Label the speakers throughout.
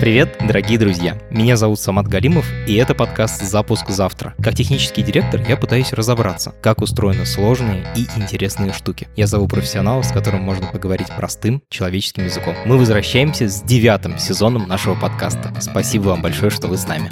Speaker 1: Привет, дорогие друзья! Меня зовут Самат Галимов, и это подкаст «Запуск завтра». Как технический директор я пытаюсь разобраться, как устроены сложные и интересные штуки. Я зову профессионала, с которым можно поговорить простым человеческим языком. Мы возвращаемся с девятым сезоном нашего подкаста. Спасибо вам большое, что вы с нами.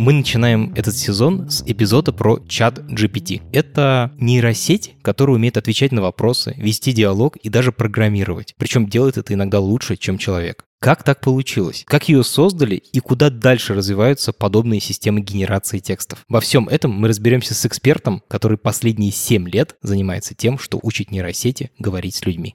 Speaker 1: Мы начинаем этот сезон с эпизода про чат GPT. Это нейросеть, которая умеет отвечать на вопросы, вести диалог и даже программировать. Причем делает это иногда лучше, чем человек. Как так получилось? Как ее создали и куда дальше развиваются подобные системы генерации текстов? Во всем этом мы разберемся с экспертом, который последние 7 лет занимается тем, что учит нейросети говорить с людьми.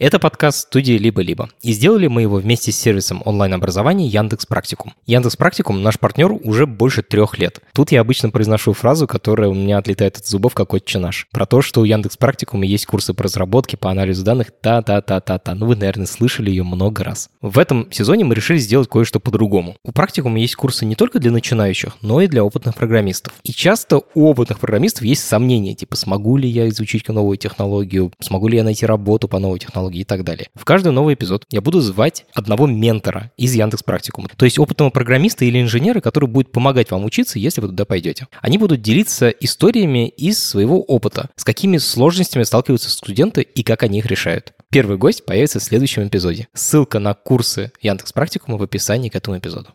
Speaker 1: Это подкаст студии «Либо-либо». И сделали мы его вместе с сервисом онлайн-образования Яндекс Практикум. Яндекс Практикум наш партнер уже больше трех лет. Тут я обычно произношу фразу, которая у меня отлетает от зубов, как отче наш. Про то, что у Яндекс Практикума есть курсы по разработке, по анализу данных, та-та-та-та-та. Ну, вы, наверное, слышали ее много раз. В этом сезоне мы решили сделать кое-что по-другому. У Практикума есть курсы не только для начинающих, но и для опытных программистов. И часто у опытных программистов есть сомнения, типа, смогу ли я изучить новую технологию, смогу ли я найти работу по новой технологии, технологий и так далее. В каждый новый эпизод я буду звать одного ментора из Яндекс Практикума, то есть опытного программиста или инженера, который будет помогать вам учиться, если вы туда пойдете. Они будут делиться историями из своего опыта, с какими сложностями сталкиваются студенты и как они их решают. Первый гость появится в следующем эпизоде. Ссылка на курсы Яндекс Практикума в описании к этому эпизоду.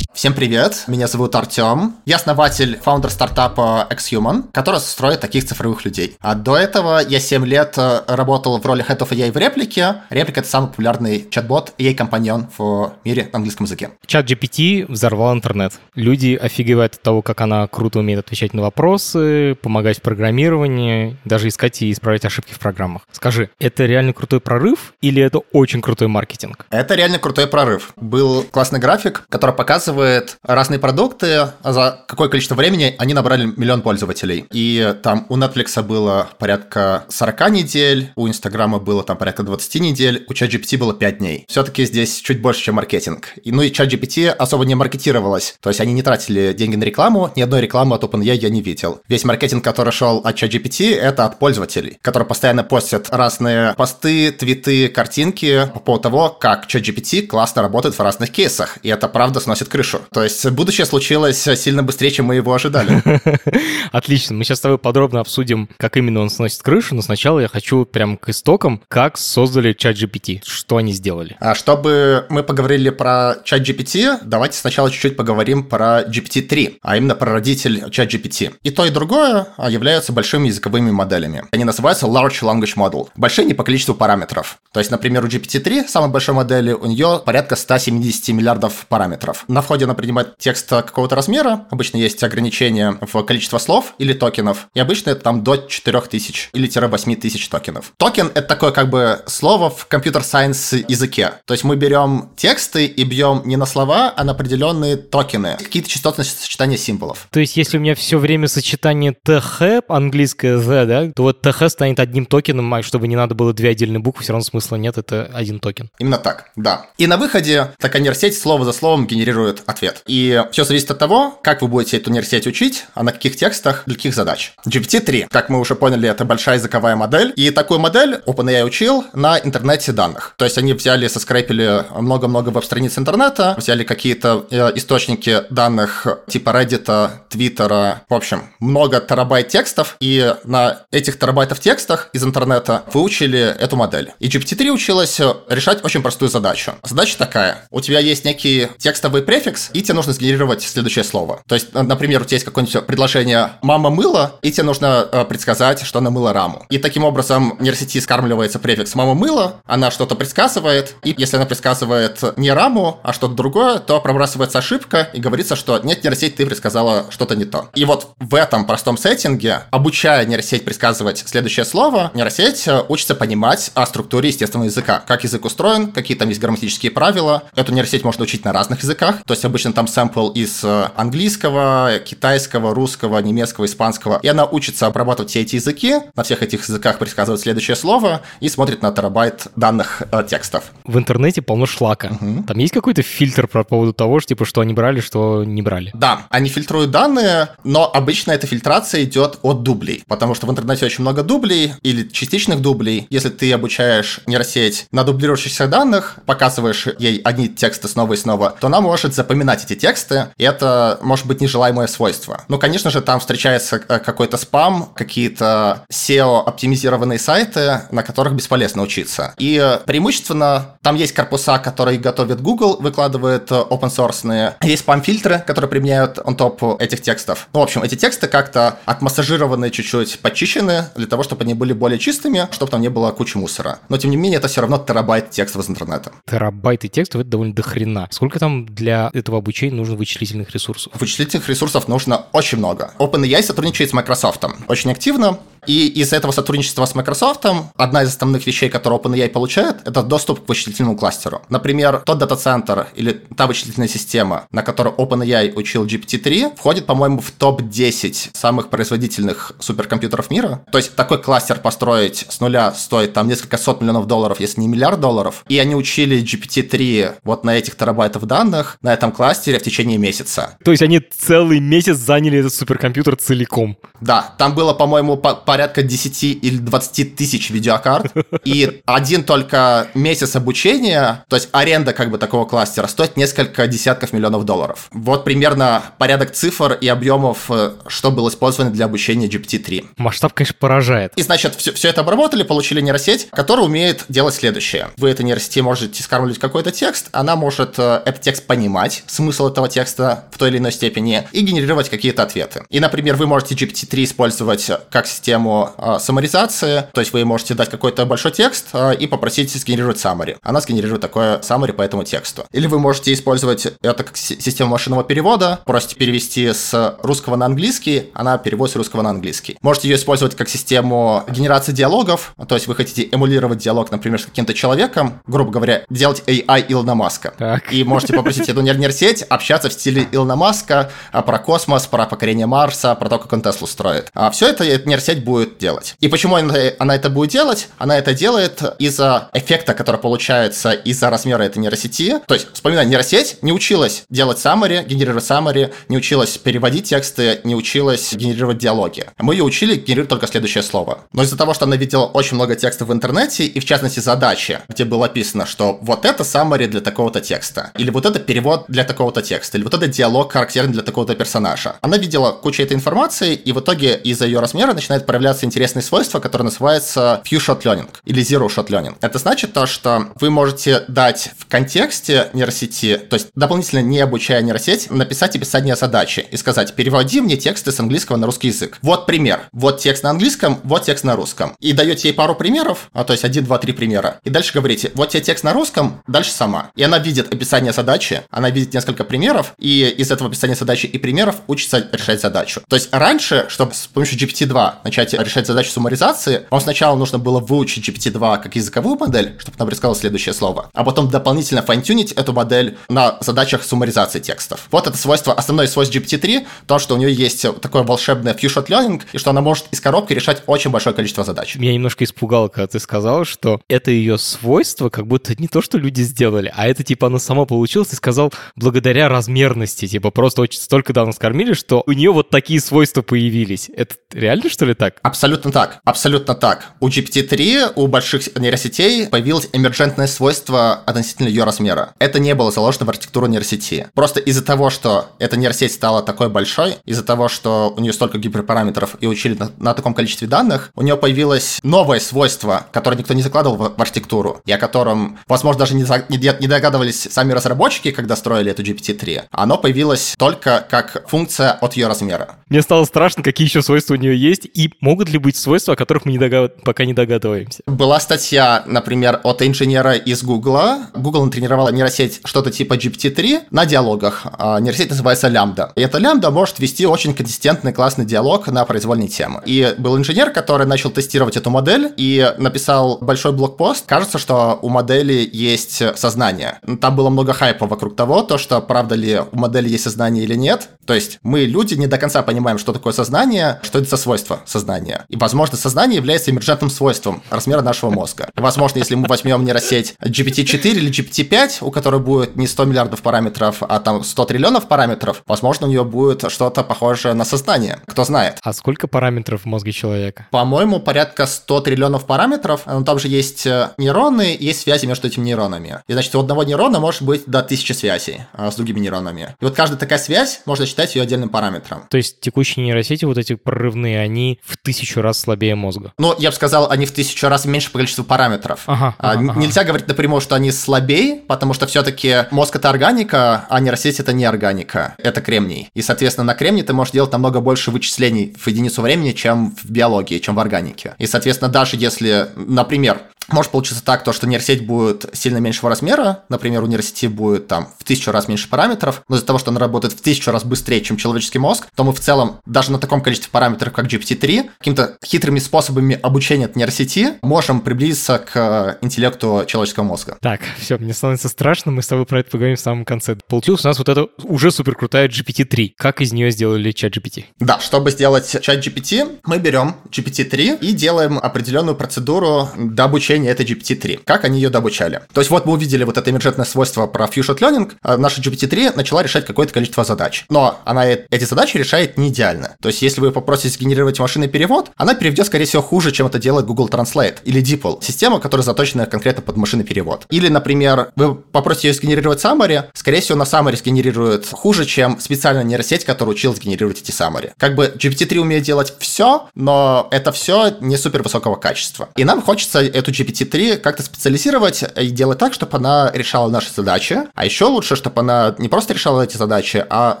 Speaker 2: Всем привет, меня зовут Артем. Я основатель, фаундер стартапа XHuman, который строит таких цифровых людей. А до этого я 7 лет э, работал в роли Head of AI в реплике. Реплика — это самый популярный чат-бот AI-компаньон в мире на английском языке.
Speaker 1: Чат GPT взорвал интернет. Люди офигевают от того, как она круто умеет отвечать на вопросы, помогать в программировании, даже искать и исправлять ошибки в программах. Скажи, это реально крутой прорыв или это очень крутой маркетинг?
Speaker 2: Это реально крутой прорыв. Был классный график, который показывает разные продукты, а за какое количество времени они набрали миллион пользователей. И там у Netflix было порядка 40 недель, у Инстаграма было там порядка 20 недель, у ChatGPT было 5 дней. Все-таки здесь чуть больше, чем маркетинг. И, ну и ChatGPT особо не маркетировалось. То есть они не тратили деньги на рекламу, ни одной рекламы от OpenAI я не видел. Весь маркетинг, который шел от ChatGPT, это от пользователей, которые постоянно постят разные посты, твиты, картинки по поводу того, как ChatGPT классно работает в разных кейсах. И это правда сносит крышу. То есть будущее случилось сильно быстрее, чем мы его ожидали.
Speaker 1: Отлично. Мы сейчас с тобой подробно обсудим, как именно он сносит крышу, но сначала я хочу прям к истокам, как создали ChatGPT, что они сделали.
Speaker 2: А чтобы мы поговорили про ChatGPT, давайте сначала чуть-чуть поговорим про GPT-3, а именно про родитель ChatGPT. И то, и другое являются большими языковыми моделями. Они называются Large Language Model. Большие не по количеству параметров. То есть, например, у GPT-3, самой большой модели, у нее порядка 170 миллиардов параметров. На входе она принимает текст какого-то размера, обычно есть ограничение в количество слов или токенов, и обычно это там до 4000 или 8000 токенов. Токен — это такое как бы слово в computer science языке. То есть мы берем тексты и бьем не на слова, а на определенные токены, какие-то частотные сочетания символов.
Speaker 1: То есть если у меня все время сочетание ТХ, английское Z, да, то вот ТХ станет одним токеном, а чтобы не надо было две отдельные буквы, все равно смысла нет, это один токен.
Speaker 2: Именно так, да. И на выходе такая нейросеть слово за словом генерирует ответ. И все зависит от того, как вы будете эту нейросеть учить, а на каких текстах, для каких задач. GPT-3, как мы уже поняли, это большая языковая модель, и такую модель OpenAI учил на интернете данных. То есть они взяли, соскрепили много-много веб-страниц интернета, взяли какие-то э, источники данных типа Reddit, Twitter, в общем, много терабайт текстов, и на этих терабайтов текстах из интернета выучили эту модель. И GPT-3 училась решать очень простую задачу. Задача такая. У тебя есть некий текстовый префикс, и тебе нужно сгенерировать следующее слово. То есть, например, у тебя есть какое-нибудь предложение «мама мыла», и тебе нужно э, предсказать, что она мыла раму. И таким образом нейросети скармливается префикс «мама мыла», она что-то предсказывает, и если она предсказывает не раму, а что-то другое, то пробрасывается ошибка и говорится, что нет, нейросеть, ты предсказала что-то не то. И вот в этом простом сеттинге, обучая нейросеть предсказывать следующее слово, нейросеть э, учится понимать о структуре естественного языка, как язык устроен, какие там есть грамматические правила. Эту нейросеть можно учить на разных языках, то есть обычно там сэмпл из э, английского, китайского, русского, немецкого, испанского. И она учится обрабатывать все эти языки, на всех этих языках предсказывать следующее слово и смотрит на терабайт данных э, текстов.
Speaker 1: В интернете полно шлака. Угу. Там есть какой-то фильтр по поводу того, что, типа, что они брали, что не брали?
Speaker 2: Да, они фильтруют данные, но обычно эта фильтрация идет от дублей, потому что в интернете очень много дублей или частичных дублей. Если ты обучаешь нейросеть на дублирующихся данных, показываешь ей одни тексты снова и снова, то она может запоминать эти тексты, и это может быть нежелаемое свойство. Ну, конечно же, там встречается э, какой-то спам, какие-то SEO-оптимизированные сайты, на которых бесполезно учиться. И преимущественно там есть корпуса, которые готовит Google, выкладывает э, open source. Есть спам-фильтры, которые применяют on top этих текстов. Ну, в общем, эти тексты как-то отмассажированы чуть-чуть, почищены для того, чтобы они были более чистыми, чтобы там не было кучи мусора. Но, тем не менее, это все равно терабайт текстов из интернета.
Speaker 1: Терабайты текстов — это довольно дохрена. Сколько там для этого обучения нужно вычислительных ресурсов?
Speaker 2: Вычислительных ресурсов нужно очень много. OpenAI сотрудничает с Microsoft очень активно. И из этого сотрудничества с Microsoft одна из основных вещей, которую OpenAI получает, это доступ к вычислительному кластеру. Например, тот дата-центр или та вычислительная система, на которой OpenAI учил GPT-3, входит, по-моему, в топ-10 самых производительных суперкомпьютеров мира. То есть такой кластер построить с нуля стоит там несколько сот миллионов долларов, если не миллиард долларов. И они учили GPT-3 вот на этих терабайтов данных на этом кластере в течение месяца.
Speaker 1: То есть они целый месяц заняли этот суперкомпьютер целиком?
Speaker 2: Да, там было, по-моему, по порядка 10 или 20 тысяч видеокарт, и один только месяц обучения, то есть аренда как бы такого кластера, стоит несколько десятков миллионов долларов. Вот примерно порядок цифр и объемов, э, что было использовано для обучения GPT-3.
Speaker 1: Масштаб, конечно, поражает.
Speaker 2: И, значит, все, все это обработали, получили нейросеть, которая умеет делать следующее. Вы этой нейросети можете скармливать какой-то текст, она может э, этот текст понимать, смысл этого текста в той или иной степени, и генерировать какие-то ответы. И, например, вы можете GPT-3 использовать как систему систему э, саммаризации, то есть вы можете дать какой-то большой текст э, и попросить сгенерировать summary. Она сгенерирует такое summary по этому тексту. Или вы можете использовать это как систему машинного перевода, просите перевести с русского на английский, она переводит с русского на английский. Можете ее использовать как систему генерации диалогов, то есть вы хотите эмулировать диалог, например, с каким-то человеком, грубо говоря, делать AI Илона Маска. Так. И можете попросить эту нейросеть общаться в стиле Илона Маска а, про космос, про покорение Марса, про то, как он Теслу строит. А все это нейросеть будет будет делать. И почему она, она это будет делать? Она это делает из-за эффекта, который получается из-за размера этой нейросети. То есть, вспоминай, нейросеть не училась делать summary, генерировать summary, не училась переводить тексты, не училась генерировать диалоги. Мы ее учили генерировать только следующее слово. Но из-за того, что она видела очень много текстов в интернете, и в частности задачи, где было описано, что вот это summary для такого-то текста, или вот это перевод для такого-то текста, или вот это диалог характерен для такого-то персонажа. Она видела кучу этой информации, и в итоге из-за ее размера начинает проявляться появляется интересное свойство, которое называется few shot learning или zero shot learning. Это значит то, что вы можете дать в контексте нейросети, то есть дополнительно не обучая нейросеть, написать описание задачи и сказать, переводи мне тексты с английского на русский язык. Вот пример. Вот текст на английском, вот текст на русском. И даете ей пару примеров, а, то есть один, два, три примера. И дальше говорите, вот тебе текст на русском, дальше сама. И она видит описание задачи, она видит несколько примеров, и из этого описания задачи и примеров учится решать задачу. То есть раньше, чтобы с помощью GPT-2 начать решать задачу суммаризации, вам сначала нужно было выучить GPT-2 как языковую модель, чтобы она предсказала следующее слово, а потом дополнительно файнтюнить эту модель на задачах суммаризации текстов. Вот это свойство, основное свойство GPT-3, то, что у нее есть такое волшебное few-shot learning, и что она может из коробки решать очень большое количество задач.
Speaker 1: Меня немножко испугало, когда ты сказал, что это ее свойство, как будто не то, что люди сделали, а это типа оно само получилось и сказал благодаря размерности, типа просто очень столько данных скормили, что у нее вот такие свойства появились. Это реально что ли так?
Speaker 2: Абсолютно так, абсолютно так. У GPT-3, у больших нейросетей появилось эмерджентное свойство относительно ее размера. Это не было заложено в архитектуру нейросети. Просто из-за того, что эта нейросеть стала такой большой, из-за того, что у нее столько гиперпараметров и учили на, на таком количестве данных, у нее появилось новое свойство, которое никто не закладывал в, в архитектуру, и о котором, возможно, даже не, не, не догадывались сами разработчики, когда строили эту GPT-3. Оно появилось только как функция от ее размера.
Speaker 1: Мне стало страшно, какие еще свойства у нее есть, и Могут ли быть свойства, о которых мы не догад... пока не догадываемся?
Speaker 2: Была статья, например, от инженера из Гугла. Google натренировала нейросеть что-то типа GPT-3 на диалогах. А нейросеть называется лямбда. И эта лямбда может вести очень консистентный классный диалог на произвольные темы. И был инженер, который начал тестировать эту модель и написал большой блокпост. Кажется, что у модели есть сознание. Там было много хайпа вокруг того, то, что правда ли у модели есть сознание или нет. То есть мы, люди, не до конца понимаем, что такое сознание, что это за свойство сознания. И, возможно, сознание является эмерджентным свойством размера нашего мозга. Возможно, если мы возьмем нейросеть GPT-4 или GPT-5, у которой будет не 100 миллиардов параметров, а там 100 триллионов параметров, возможно, у нее будет что-то похожее на сознание. Кто знает.
Speaker 1: А сколько параметров в мозге человека?
Speaker 2: По-моему, порядка 100 триллионов параметров. Но там же есть э, нейроны, есть связи между этими нейронами. И, значит, у одного нейрона может быть до 1000 связей а, с другими нейронами. И вот каждая такая связь можно считать ее отдельным параметром.
Speaker 1: То есть текущие нейросети, вот эти прорывные, они в тысячу раз слабее мозга?
Speaker 2: Ну, я бы сказал, они в тысячу раз меньше по количеству параметров.
Speaker 1: Ага,
Speaker 2: а,
Speaker 1: ага,
Speaker 2: Нельзя ага. говорить напрямую, что они слабее, потому что все-таки мозг это органика, а нейросеть это не органика, это кремний. И, соответственно, на кремний ты можешь делать намного больше вычислений в единицу времени, чем в биологии, чем в органике. И, соответственно, даже если, например, может получиться так, то, что нейросеть будет сильно меньшего размера, например, у нейросети будет там в тысячу раз меньше параметров, но из-за того, что она работает в тысячу раз быстрее, чем человеческий мозг, то мы в целом даже на таком количестве параметров, как GPT-3, какими-то хитрыми способами обучения от нейросети можем приблизиться к э, интеллекту человеческого мозга.
Speaker 1: Так, все, мне становится страшно, мы с тобой про это поговорим в самом конце. Получилось у нас вот это уже супер крутая GPT-3. Как из нее сделали чат GPT?
Speaker 2: Да, чтобы сделать чат GPT, мы берем GPT-3 и делаем определенную процедуру до обучения обучения этой GPT-3. Как они ее добучали? То есть вот мы увидели вот это эмерджентное свойство про Fusion Learning. А наша GPT-3 начала решать какое-то количество задач. Но она эти задачи решает не идеально. То есть если вы попросите сгенерировать машинный перевод, она переведет, скорее всего, хуже, чем это делает Google Translate или DeepL. Система, которая заточена конкретно под машинный перевод. Или, например, вы попросите ее сгенерировать summary, скорее всего, на summary сгенерирует хуже, чем специальная нейросеть, которая училась генерировать эти summary. Как бы GPT-3 умеет делать все, но это все не супер высокого качества. И нам хочется эту GPT GPT-3 как-то специализировать и делать так, чтобы она решала наши задачи. А еще лучше, чтобы она не просто решала эти задачи, а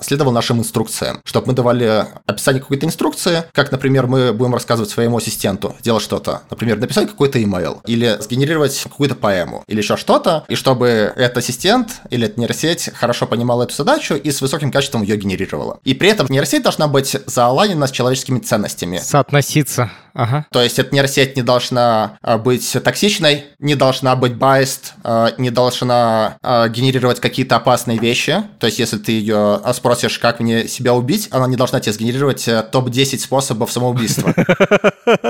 Speaker 2: следовала нашим инструкциям. Чтобы мы давали описание какой-то инструкции, как, например, мы будем рассказывать своему ассистенту делать что-то. Например, написать какой-то email, или сгенерировать какую-то поэму, или еще что-то, и чтобы этот ассистент или эта нейросеть хорошо понимала эту задачу и с высоким качеством ее генерировала. И при этом нейросеть должна быть зааланена с человеческими ценностями.
Speaker 1: Соотноситься. Ага.
Speaker 2: То есть эта нейросеть не должна а, быть токсичной, не должна быть biased, а, не должна а, генерировать какие-то опасные вещи. То есть если ты ее спросишь, как мне себя убить, она не должна тебе сгенерировать э, топ-10 способов самоубийства.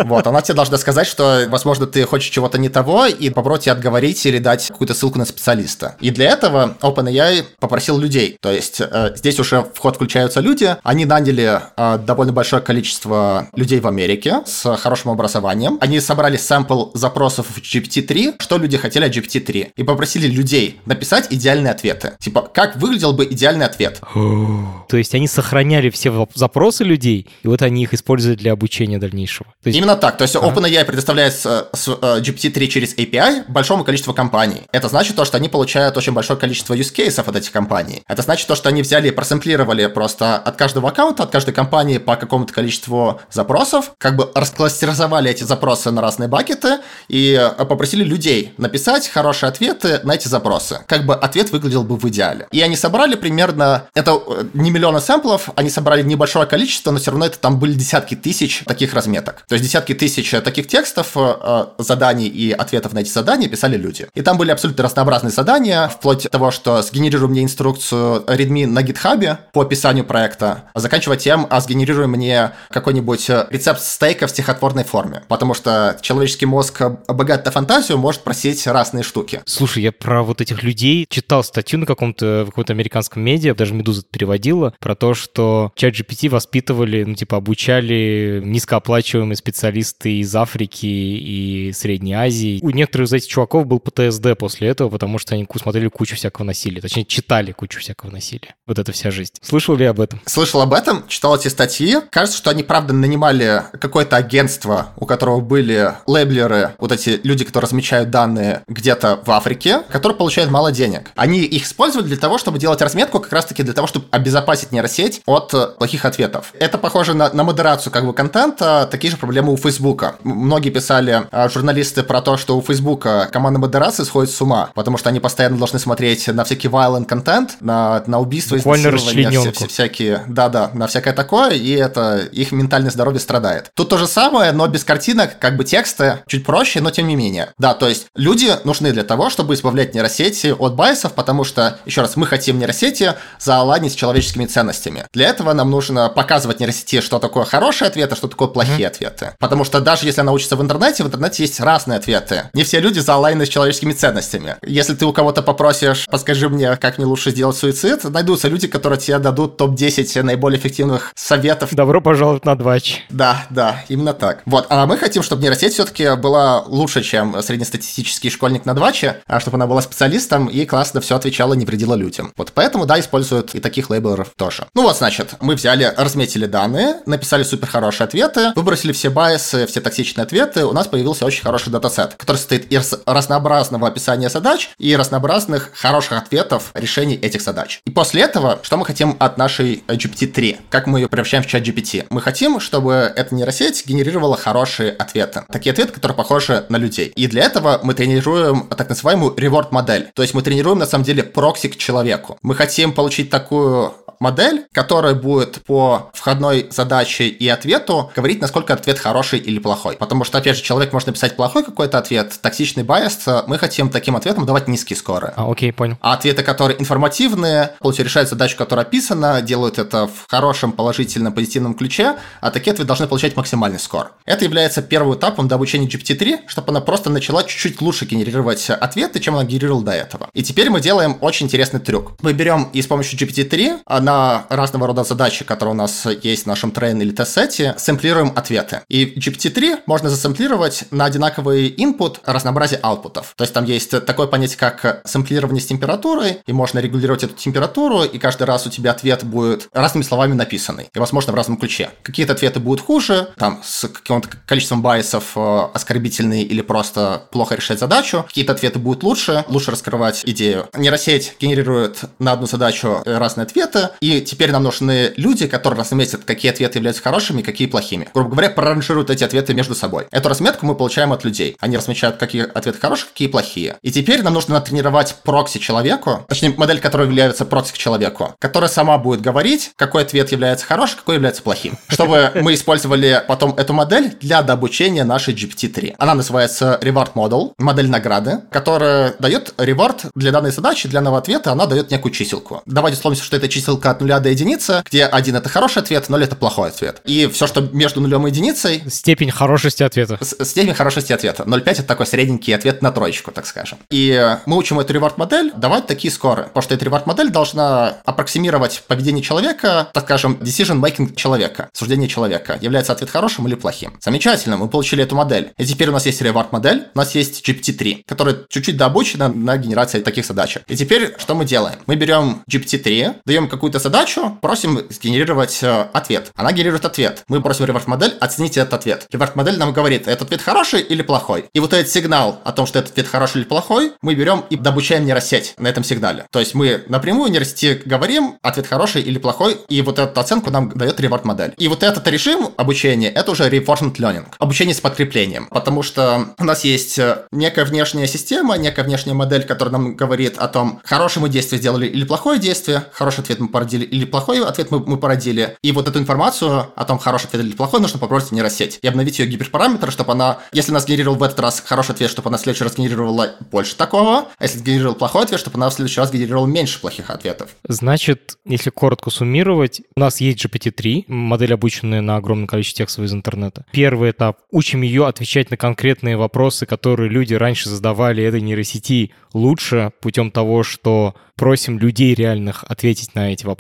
Speaker 2: Вот, она тебе должна сказать, что, возможно, ты хочешь чего-то не того, и попробовать тебе отговорить или дать какую-то ссылку на специалиста. И для этого OpenAI попросил людей. То есть э, здесь уже в ход включаются люди. Они наняли э, довольно большое количество людей в Америке с хорошим образованием. Они собрали сэмпл запросов в GPT-3, что люди хотели от GPT-3, и попросили людей написать идеальные ответы. Типа, как выглядел бы идеальный ответ?
Speaker 1: То есть они сохраняли все запросы людей, и вот они их используют для обучения дальнейшего.
Speaker 2: То есть... Именно так. То есть OpenAI предоставляет с, с GPT-3 через API большому количеству компаний. Это значит то, что они получают очень большое количество use cases от этих компаний. Это значит то, что они взяли и просэмплировали просто от каждого аккаунта, от каждой компании по какому-то количеству запросов, как бы раскладывали кластеризовали эти запросы на разные бакеты и э, попросили людей написать хорошие ответы на эти запросы. Как бы ответ выглядел бы в идеале. И они собрали примерно, это э, не миллионы сэмплов, они собрали небольшое количество, но все равно это там были десятки тысяч таких разметок. То есть десятки тысяч таких текстов, э, заданий и ответов на эти задания писали люди. И там были абсолютно разнообразные задания, вплоть до того, что сгенерируй мне инструкцию readme на гитхабе по описанию проекта, заканчивая тем, а сгенерируй мне какой-нибудь рецепт стейка в стихотворении стихотворной форме, потому что человеческий мозг, богат на фантазию, может просить разные штуки.
Speaker 1: Слушай, я про вот этих людей читал статью на каком-то каком-то американском медиа, даже «Медуза» переводила, про то, что чат GPT воспитывали, ну, типа, обучали низкооплачиваемые специалисты из Африки и Средней Азии. У некоторых из этих чуваков был ПТСД после этого, потому что они смотрели кучу всякого насилия, точнее, читали кучу всякого насилия. Вот это вся жизнь. Слышал ли об этом?
Speaker 2: Слышал об этом, читал эти статьи. Кажется, что они, правда, нанимали какой-то агент агентство, у которого были лейблеры, вот эти люди, которые размечают данные где-то в Африке, которые получают мало денег. Они их используют для того, чтобы делать разметку, как раз-таки для того, чтобы обезопасить нейросеть от э, плохих ответов. Это похоже на, на модерацию как бы контента, такие же проблемы у Фейсбука. Многие писали а, журналисты про то, что у Фейсбука команда модерации сходит с ума, потому что они постоянно должны смотреть на всякий violent контент, на, на убийство,
Speaker 1: Буквально
Speaker 2: изнасилование, все, все, всякие, да-да, на всякое такое, и это их ментальное здоровье страдает. Тут то же самое, но без картинок, как бы тексты чуть проще, но тем не менее. Да, то есть люди нужны для того, чтобы избавлять нейросети от байсов, потому что, еще раз, мы хотим нейросети зааладнить с человеческими ценностями. Для этого нам нужно показывать нейросети, что такое хорошие ответы, что такое плохие mm-hmm. ответы. Потому что даже если она учится в интернете, в интернете есть разные ответы. Не все люди заалайны с человеческими ценностями. Если ты у кого-то попросишь, подскажи мне, как мне лучше сделать суицид, найдутся люди, которые тебе дадут топ-10 наиболее эффективных советов.
Speaker 1: Добро пожаловать на двач.
Speaker 2: Да, да, именно так. Вот, а мы хотим, чтобы нейросеть все-таки была лучше, чем среднестатистический школьник на дваче, а чтобы она была специалистом и классно все отвечала, не вредила людям. Вот поэтому, да, используют и таких лейблеров тоже. Ну вот, значит, мы взяли, разметили данные, написали супер хорошие ответы, выбросили все байсы, все токсичные ответы, у нас появился очень хороший датасет, который состоит из разнообразного описания задач и разнообразных хороших ответов решений этих задач. И после этого, что мы хотим от нашей GPT-3? Как мы ее превращаем в чат GPT? Мы хотим, чтобы эта нейросеть генерировала хорошие ответы. Такие ответы, которые похожи на людей. И для этого мы тренируем так называемую reward модель. То есть мы тренируем на самом деле прокси к человеку. Мы хотим получить такую модель, которая будет по входной задаче и ответу говорить, насколько ответ хороший или плохой. Потому что, опять же, человек может написать плохой какой-то ответ, токсичный bias, мы хотим таким ответом давать низкие скоры.
Speaker 1: А, окей, понял.
Speaker 2: А ответы, которые информативные, полностью решают задачу, которая описана, делают это в хорошем, положительном, позитивном ключе, а такие ответы должны получать максимальный score. Это является первым этапом дообучения GPT-3, чтобы она просто начала чуть-чуть лучше генерировать ответы, чем она генерировала до этого. И теперь мы делаем очень интересный трюк. Мы берем и с помощью GPT-3 на на разного рода задачи, которые у нас есть в нашем train или test set е, сэмплируем ответы. И GPT-3 можно засэмплировать на одинаковый input разнообразие аутпутов. То есть там есть такое понятие, как сэмплирование с температурой, и можно регулировать эту температуру, и каждый раз у тебя ответ будет разными словами написанный, и, возможно, в разном ключе. Какие-то ответы будут хуже, там, с каким-то количеством байсов э, оскорбительные или просто плохо решать задачу. Какие-то ответы будут лучше, лучше раскрывать идею. Нейросеть генерирует на одну задачу разные ответы, и теперь нам нужны люди, которые разметят, какие ответы являются хорошими, какие плохими. Грубо говоря, проранжируют эти ответы между собой. Эту разметку мы получаем от людей. Они размечают, какие ответы хорошие, какие плохие. И теперь нам нужно натренировать прокси человеку, точнее, модель, которая является прокси к человеку, которая сама будет говорить, какой ответ является хорошим, какой является плохим. Чтобы мы использовали потом эту модель для дообучения нашей GPT-3. Она называется Reward Model, модель награды, которая дает ревард для данной задачи, для данного ответа, она дает некую чиселку. Давайте условимся, что эта чиселка от нуля до единицы, где один это хороший ответ, ноль это плохой ответ. И все, что между нулем и единицей...
Speaker 1: Степень хорошести ответа.
Speaker 2: Степень хорошести ответа. 0,5 это такой средненький ответ на троечку, так скажем. И мы учим эту ревард-модель давать такие скоры, потому что эта ревард-модель должна аппроксимировать поведение человека, так скажем, decision-making человека, суждение человека. Является ответ хорошим или плохим. Замечательно, мы получили эту модель. И теперь у нас есть ревард-модель, у нас есть GPT-3, которая чуть-чуть дообучена на генерации таких задач. И теперь что мы делаем? Мы берем GPT-3, даем какую-то задачу, просим сгенерировать э, ответ. Она генерирует ответ. Мы просим реверс-модель оценить этот ответ. Реверс-модель нам говорит, этот ответ хороший или плохой. И вот этот сигнал о том, что этот ответ хороший или плохой, мы берем и добучаем нейросеть на этом сигнале. То есть мы напрямую нейросети говорим, ответ хороший или плохой, и вот эту оценку нам дает реверс-модель. И вот этот режим обучения, это уже reinforcement learning. Обучение с подкреплением. Потому что у нас есть э, некая внешняя система, некая внешняя модель, которая нам говорит о том, хорошее мы действие сделали или плохое действие, хороший ответ мы породили или плохой ответ мы, мы породили. И вот эту информацию о том, хороший ответ или плохой, нужно попробовать в нейросеть. И обновить ее гиперпараметры, чтобы она, если она сгенерировала в этот раз хороший ответ, чтобы она в следующий раз генерировала больше такого, а если сгенерировала плохой ответ, чтобы она в следующий раз генерировала меньше плохих ответов.
Speaker 1: Значит, если коротко суммировать, у нас есть GPT-3, модель, обученная на огромном количестве текстов из интернета. Первый этап — учим ее отвечать на конкретные вопросы, которые люди раньше задавали этой нейросети лучше путем того, что просим людей реальных ответить на эти вопросы,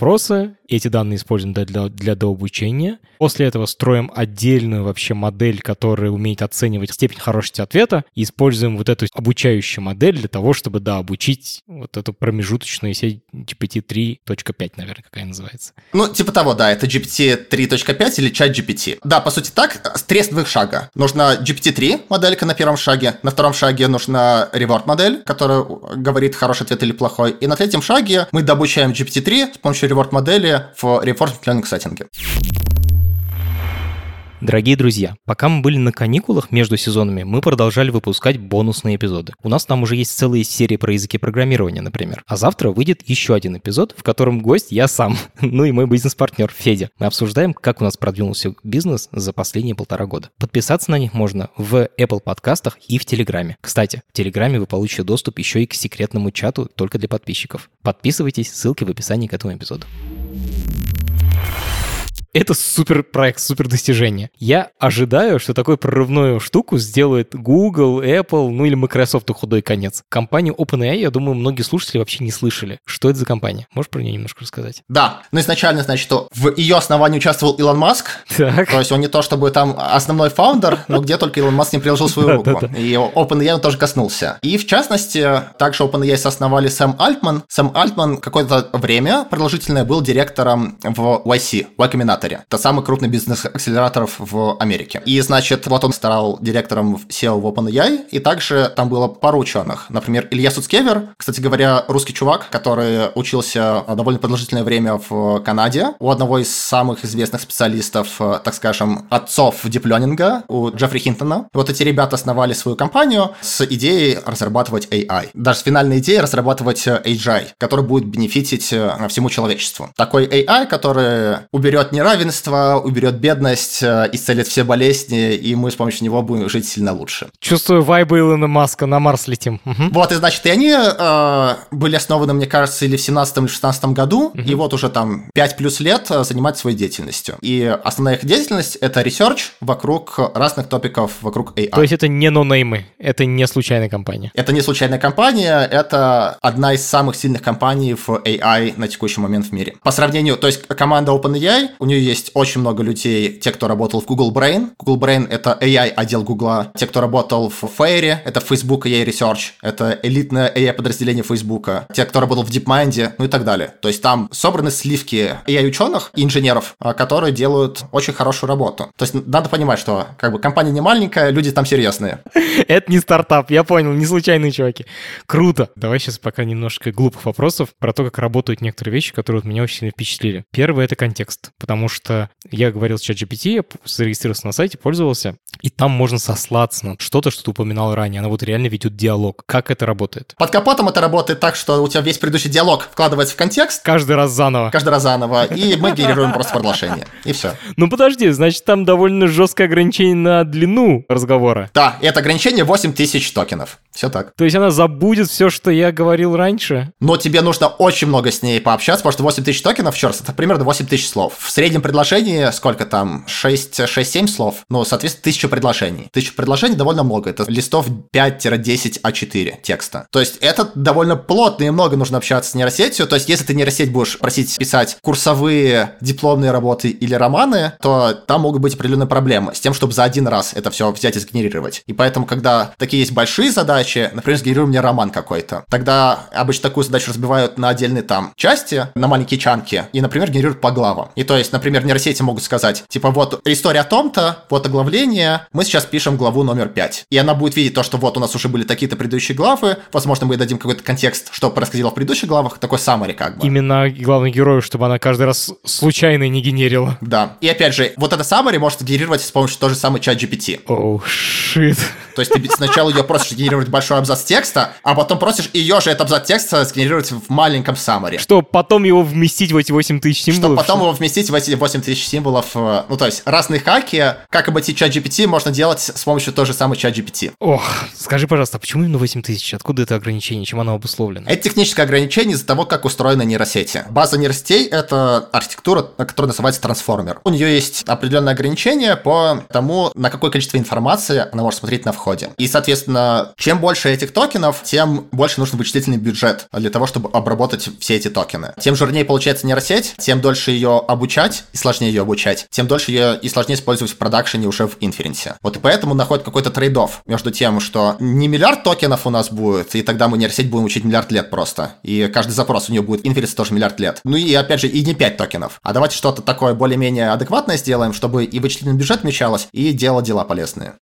Speaker 1: эти данные используем для, для, для дообучения. После этого строим отдельную вообще модель, которая умеет оценивать степень хорошести ответа, и используем вот эту обучающую модель для того, чтобы, да, обучить вот эту промежуточную сеть GPT 3.5, наверное, какая называется.
Speaker 2: Ну, типа того, да, это GPT 3.5 или чат GPT. Да, по сути так, три двух шага. Нужна GPT-3 моделька на первом шаге, на втором шаге нужна reward модель, которая говорит хороший ответ или плохой, и на третьем шаге мы добучаем GPT-3 с помощью reward модели в reinforcement learning сеттинге.
Speaker 1: Дорогие друзья, пока мы были на каникулах между сезонами, мы продолжали выпускать бонусные эпизоды. У нас там уже есть целые серии про языки программирования, например. А завтра выйдет еще один эпизод, в котором гость я сам, ну и мой бизнес-партнер Федя. Мы обсуждаем, как у нас продвинулся бизнес за последние полтора года. Подписаться на них можно в Apple подкастах и в Телеграме. Кстати, в Телеграме вы получите доступ еще и к секретному чату только для подписчиков. Подписывайтесь, ссылки в описании к этому эпизоду. Это супер проект, супер достижение. Я ожидаю, что такую прорывную штуку сделает Google, Apple, ну или Microsoft у худой конец. Компанию OpenAI, я думаю, многие слушатели вообще не слышали. Что это за компания? Можешь про нее немножко рассказать?
Speaker 2: Да, ну изначально, значит, в ее основании участвовал Илон Маск. Так. То есть он не то чтобы там основной фаундер, но где только Илон Маск не приложил свою руку. И OpenAI тоже коснулся. И в частности, также OpenAI основали Сэм Альтман. Сэм Альтман какое-то время продолжительное был директором в YC, Y Combinator акселераторе. Это самый крупный бизнес акселераторов в Америке. И, значит, вот он стал директором SEO в OpenAI, и также там было пару ученых. Например, Илья Суцкевер, кстати говоря, русский чувак, который учился довольно продолжительное время в Канаде, у одного из самых известных специалистов, так скажем, отцов диплёнинга, у Джеффри Хинтона. Вот эти ребята основали свою компанию с идеей разрабатывать AI. Даже с финальной идеей разрабатывать AGI, который будет бенефитить всему человечеству. Такой AI, который уберет неравенство, равенство, уберет бедность, э, исцелит все болезни, и мы с помощью него будем жить сильно лучше.
Speaker 1: Чувствую вайбы Илона Маска, на Марс летим.
Speaker 2: Угу. Вот, и значит, и они э, были основаны, мне кажется, или в 17 или 16 году, угу. и вот уже там 5 плюс лет э, занимаются своей деятельностью. И основная их деятельность — это research вокруг разных топиков вокруг AI.
Speaker 1: То есть это не нонеймы, это не случайная компания?
Speaker 2: Это не случайная компания, это одна из самых сильных компаний в AI на текущий момент в мире. По сравнению, то есть команда OpenAI, у нее есть очень много людей, те, кто работал в Google Brain. Google Brain — это AI-отдел Google. Те, кто работал в FAIR, это Facebook AI Research, это элитное AI-подразделение Facebook. Те, кто работал в DeepMind, ну и так далее. То есть там собраны сливки AI-ученых и инженеров, а, которые делают очень хорошую работу. То есть надо понимать, что как бы компания не маленькая, люди там серьезные.
Speaker 1: Это не стартап, я понял, не случайные чуваки. Круто. Давай сейчас пока немножко глупых вопросов про то, как работают некоторые вещи, которые меня очень сильно впечатлили. Первый — это контекст, потому что я говорил с ChatGPT, я зарегистрировался на сайте, пользовался, и там можно сослаться на что-то, что ты упоминал ранее. Она вот реально ведет диалог. Как это работает?
Speaker 2: Под капотом это работает так, что у тебя весь предыдущий диалог вкладывается в контекст.
Speaker 1: Каждый раз заново.
Speaker 2: Каждый раз заново. И мы генерируем просто приглашение. И все.
Speaker 1: Ну подожди, значит там довольно жесткое ограничение на длину разговора.
Speaker 2: Да, это ограничение 8000 токенов. Все так.
Speaker 1: То есть она забудет все, что я говорил раньше?
Speaker 2: Но тебе нужно очень много с ней пообщаться, потому что 8000 токенов, раз, это примерно 8000 слов. В среднем предложении сколько там? 6-7 слов. Ну, соответственно, 1000 предложений. 1000 предложений довольно много. Это листов 5-10 А4 текста. То есть это довольно плотно и много нужно общаться с нейросетью. То есть если ты нейросеть будешь просить писать курсовые дипломные работы или романы, то там могут быть определенные проблемы с тем, чтобы за один раз это все взять и сгенерировать. И поэтому, когда такие есть большие задачи, например, сгенерируй мне роман какой-то. Тогда обычно такую задачу разбивают на отдельные там части, на маленькие чанки, и, например, генерируют по главам. И то есть, например, нейросети могут сказать, типа, вот история о том-то, вот оглавление, мы сейчас пишем главу номер 5. И она будет видеть то, что вот у нас уже были такие-то предыдущие главы, возможно, мы дадим какой-то контекст, что происходило в предыдущих главах, такой summary как бы.
Speaker 1: Именно главный герой, чтобы она каждый раз случайно не генерила.
Speaker 2: Да. И опять же, вот это summary может генерировать с помощью той же самой чат GPT.
Speaker 1: Оу, oh, шит.
Speaker 2: То есть ты сначала ее просишь генерировать большой абзац текста, а потом просишь ее же этот абзац текста сгенерировать в маленьком саммаре.
Speaker 1: Что потом его вместить в эти 8 тысяч символов?
Speaker 2: Что потом его вместить в эти эти 8000 символов, э, ну то есть разные хаки, как обойти чат GPT можно делать с помощью той же самой чат GPT.
Speaker 1: Ох, скажи, пожалуйста, а почему именно 8000? Откуда это ограничение? Чем оно обусловлено?
Speaker 2: Это техническое ограничение из-за того, как устроены нейросети. База нейросетей — это архитектура, которая называется трансформер. У нее есть определенное ограничение по тому, на какое количество информации она может смотреть на входе. И, соответственно, чем больше этих токенов, тем больше нужен вычислительный бюджет для того, чтобы обработать все эти токены. Тем жирнее получается нейросеть, тем дольше ее обучать и сложнее ее обучать, тем дольше ее и сложнее использовать в продакшене уже в инференсе. Вот и поэтому находит какой-то трейдов между тем, что не миллиард токенов у нас будет, и тогда мы нейросеть будем учить миллиард лет просто. И каждый запрос у нее будет inference тоже миллиард лет. Ну и опять же, и не 5 токенов. А давайте что-то такое более-менее адекватное сделаем, чтобы и вычислительный бюджет вмещалось, и делать дела полезные.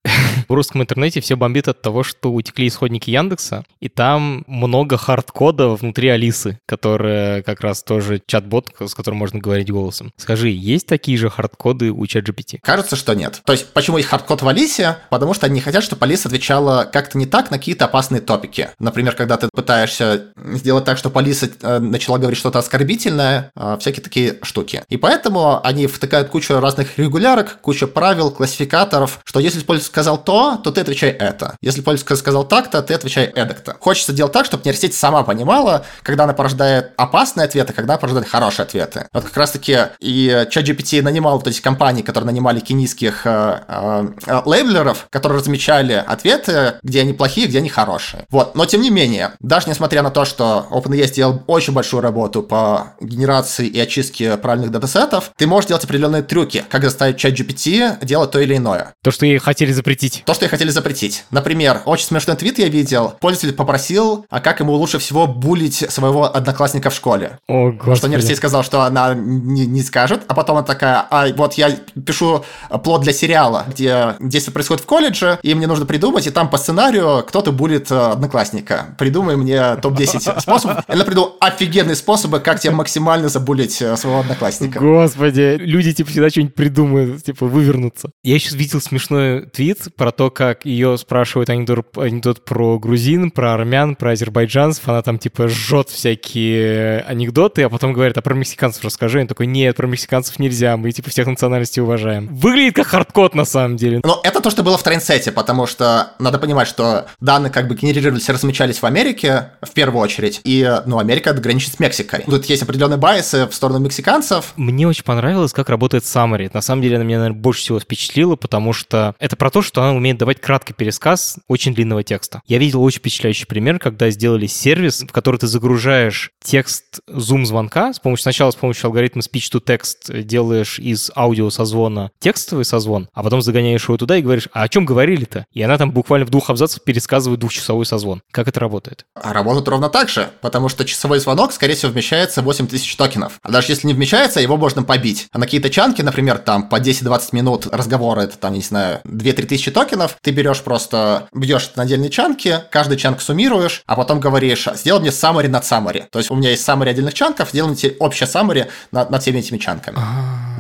Speaker 1: В русском интернете все бомбит от того, что утекли исходники Яндекса, и там много хардкода внутри Алисы, которая как раз тоже чат-бот, с которым можно говорить голосом. Скажи, есть такие же хардкоды у ChatGPT?
Speaker 2: Кажется, что нет. То есть, почему есть хардкод в Алисе? Потому что они не хотят, чтобы Алиса отвечала как-то не так на какие-то опасные топики. Например, когда ты пытаешься сделать так, чтобы Алиса э, начала говорить что-то оскорбительное, э, всякие такие штуки. И поэтому они втыкают кучу разных регулярок, кучу правил, классификаторов, что если пользователь сказал то, то ты отвечай это. Если пользователь сказал так-то, ты отвечай эдак-то. Хочется делать так, чтобы нейросеть сама понимала, когда она порождает опасные ответы, когда она порождает хорошие ответы. Вот как раз-таки и ChatGPT нанимал вот эти компании, которые нанимали кенийских э, э, э, лейблеров, которые размечали ответы, где они плохие, где они хорошие. Вот. Но тем не менее, даже несмотря на то, что OpenAI сделал очень большую работу по генерации и очистке правильных датасетов, ты можешь делать определенные трюки, как заставить ChatGPT делать то или иное.
Speaker 1: То, что ей хотели запретить.
Speaker 2: То, что ей хотели запретить. Например, очень смешной твит я видел. Пользователь попросил, а как ему лучше всего булить своего одноклассника в школе.
Speaker 1: О, господи.
Speaker 2: Что нейросеть сказал, что она не, не скажет, а потом она такая, а вот я пишу plot для сериала, где действие происходит в колледже, и мне нужно придумать, и там по сценарию кто-то булит э, одноклассника. Придумай мне топ-10 способов. Я придумал офигенные способы, как тебе максимально забулить э, своего одноклассника.
Speaker 1: Господи, люди типа всегда что-нибудь придумают, типа вывернуться. Я еще видел смешной твит про то, как ее спрашивают анекдот, анекдот про грузин, про армян, про азербайджанцев. Она там типа жжет всякие анекдоты, а потом говорит, а про мексиканцев расскажи. Он такой, нет, про мексиканцев нельзя, мы типа всех национальностей уважаем. Выглядит как хардкод на самом деле.
Speaker 2: Но это то, что было в трендсете, потому что надо понимать, что данные как бы генерировались и размечались в Америке в первую очередь, и, ну, Америка граничит с Мексикой. Тут есть определенные байсы в сторону мексиканцев.
Speaker 1: Мне очень понравилось, как работает Summary. На самом деле она меня, наверное, больше всего впечатлила, потому что это про то, что она умеет давать краткий пересказ очень длинного текста. Я видел очень впечатляющий пример, когда сделали сервис, в который ты загружаешь текст зум-звонка с помощью, сначала с помощью алгоритма speech-to-text делаешь из аудиосозвона текстовый созвон, а потом загоняешь его туда и говоришь, а о чем говорили-то? И она там буквально в двух абзацах пересказывает двухчасовой созвон. Как это работает?
Speaker 2: А работает ровно так же, потому что часовой звонок, скорее всего, вмещается в 8000 токенов. А даже если не вмещается, его можно побить. А на какие-то чанки, например, там по 10-20 минут разговора, это там, не знаю, 2-3 тысячи токенов, ты берешь просто, бьешь на отдельные чанки, каждый чанк суммируешь, а потом говоришь, сделай мне summary над summary. То есть у меня есть summary отдельных чанков, сделай мне общее summary над, над всеми этими чанками.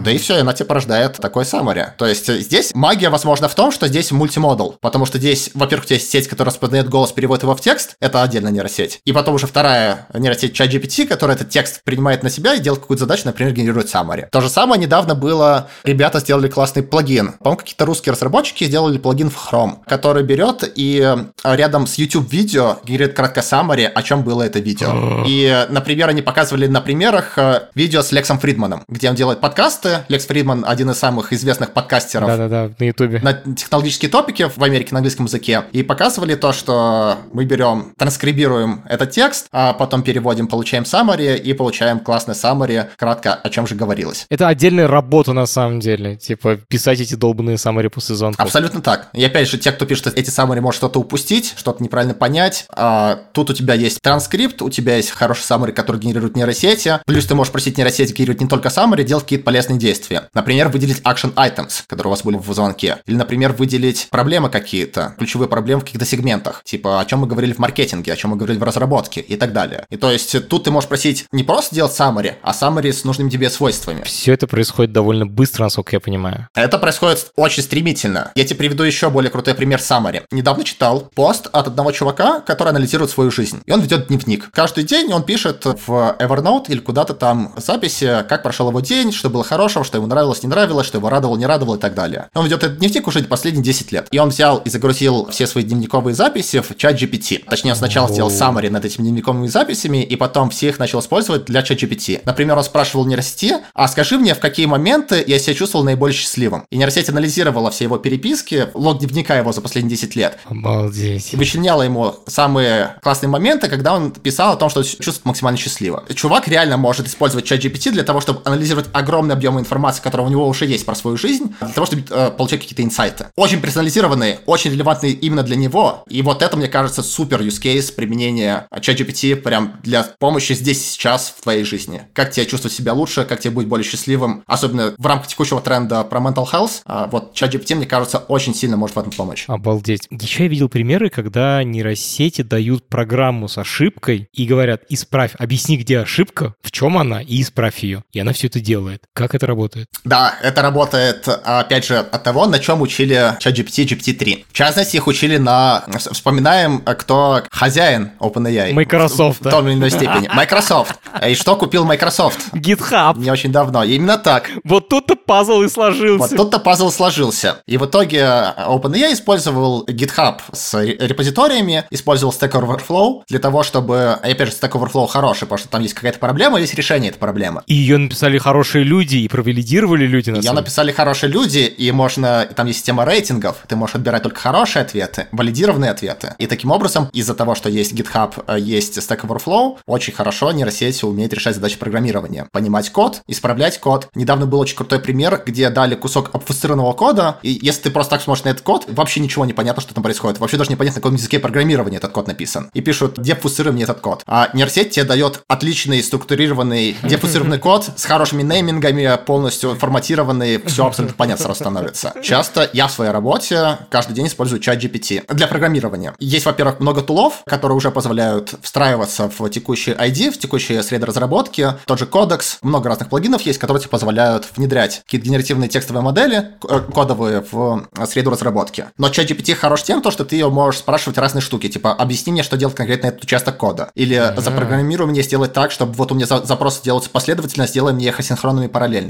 Speaker 2: Да и все, и она тебе порождает такой summary. То есть здесь магия, возможно, в том, что здесь мультимодал, потому что здесь, во-первых, у тебя есть сеть, которая распознает голос, переводит его в текст, это отдельная нейросеть. И потом уже вторая нейросеть ChatGPT, которая этот текст принимает на себя и делает какую-то задачу, например, генерирует summary. То же самое недавно было, ребята сделали классный плагин. По-моему, какие-то русские разработчики сделали плагин в Chrome, который берет и рядом с YouTube-видео генерирует краткое summary, о чем было это видео. И, например, они показывали на примерах э, видео с Лексом Фридманом, где он делает подкасты. Лекс Фридман один из самых известных подкастеров.
Speaker 1: Да-да-да, на Ютубе.
Speaker 2: На технологические топики в Америке на английском языке. И показывали то, что мы берем, транскрибируем этот текст, а потом переводим, получаем summary и получаем классный summary, кратко о чем же говорилось.
Speaker 1: Это отдельная работа на самом деле, типа писать эти долбанные summary после звонка.
Speaker 2: Абсолютно так. И опять же, те, кто пишет эти summary, может что-то упустить, что-то неправильно понять. А, тут у тебя есть транскрипт, у тебя есть хороший summary, который генерирует нейросети. Плюс ты можешь просить нейросеть генерировать не только summary, делать какие-то полезные действия. Например, выделить action items, которые у вас были в звонке. Или, например, выделить проблемы какие-то, ключевые проблемы в каких-то сегментах. Типа, о чем мы говорили в маркетинге, о чем мы говорили в разработке и так далее. И то есть тут ты можешь просить не просто делать summary, а summary с нужными тебе свойствами.
Speaker 1: Все это происходит довольно быстро, насколько я понимаю.
Speaker 2: Это происходит очень стремительно. Я тебе приведу еще более крутой пример summary. Недавно читал пост от одного чувака, который анализирует свою жизнь. И он ведет дневник. Каждый день он пишет в Evernote или куда-то там записи, как прошел его день, что было хорошо, хорошего, что ему нравилось, не нравилось, что его радовало, не радовало и так далее. Он ведет этот дневник уже последние 10 лет. И он взял и загрузил все свои дневниковые записи в чат GPT. Точнее, он сначала сделал summary над этими дневниковыми записями, и потом все их начал использовать для чат GPT. Например, он спрашивал нейросети, а скажи мне, в какие моменты я себя чувствовал наиболее счастливым. И нейросеть анализировала все его переписки, лог дневника его за последние 10 лет.
Speaker 1: Обалдеть.
Speaker 2: И вычленяла ему самые классные моменты, когда он писал о том, что чувствует максимально счастливо. Чувак реально может использовать чат GPT для того, чтобы анализировать огромный объем информации, которая у него уже есть про свою жизнь, для того, чтобы э, получать какие-то инсайты. Очень персонализированные, очень релевантные именно для него. И вот это, мне кажется, супер use case применения чат GPT прям для помощи здесь и сейчас в твоей жизни. Как тебе чувствовать себя лучше, как тебе быть более счастливым, особенно в рамках текущего тренда про mental health. А вот чат GPT, мне кажется, очень сильно может в этом помочь.
Speaker 1: Обалдеть. Еще я видел примеры, когда нейросети дают программу с ошибкой и говорят, исправь, объясни, где ошибка, в чем она, и исправь ее. И она все это делает. Как это работает?
Speaker 2: Да, это работает, опять же, от того, на чем учили ChatGPT GPT-3. В частности, их учили на... Вспоминаем, кто хозяин OpenAI.
Speaker 1: Microsoft.
Speaker 2: В, в том или иной степени. Microsoft. И что купил Microsoft?
Speaker 1: GitHub.
Speaker 2: Не очень давно. Именно так.
Speaker 1: Вот тут-то пазл и сложился.
Speaker 2: Вот тут-то пазл сложился. И в итоге OpenAI использовал GitHub с репозиториями, использовал Stack Overflow для того, чтобы... И опять же, Stack Overflow хороший, потому что там есть какая-то проблема, есть решение этой проблемы.
Speaker 1: И ее написали хорошие люди, и провалидировали люди на
Speaker 2: Ее написали хорошие люди, и можно... Там есть система рейтингов, ты можешь отбирать только хорошие ответы, валидированные ответы. И таким образом, из-за того, что есть GitHub, э, есть Stack Overflow, очень хорошо нейросеть умеет решать задачи программирования. Понимать код, исправлять код. Недавно был очень крутой пример, где дали кусок обфусцированного кода, и если ты просто так смотришь на этот код, вообще ничего не понятно, что там происходит. Вообще даже не понятно, на каком языке программирования этот код написан. И пишут, дефусцируй мне этот код. А нейросеть тебе дает отличный структурированный дефусцированный код с хорошими неймингами, полностью форматированный, все абсолютно понятно сразу становится. Часто я в своей работе каждый день использую чат GPT для программирования. Есть, во-первых, много тулов, которые уже позволяют встраиваться в текущий ID, в текущие среды разработки. Тот же кодекс, много разных плагинов есть, которые тебе позволяют внедрять какие-то генеративные текстовые модели, э, кодовые в среду разработки. Но чат GPT хорош тем, то, что ты ее можешь спрашивать разные штуки, типа объясни мне, что делать конкретно этот участок кода. Или запрограммируй мне сделать так, чтобы вот у меня запросы делаются последовательно, сделай мне их асинхронными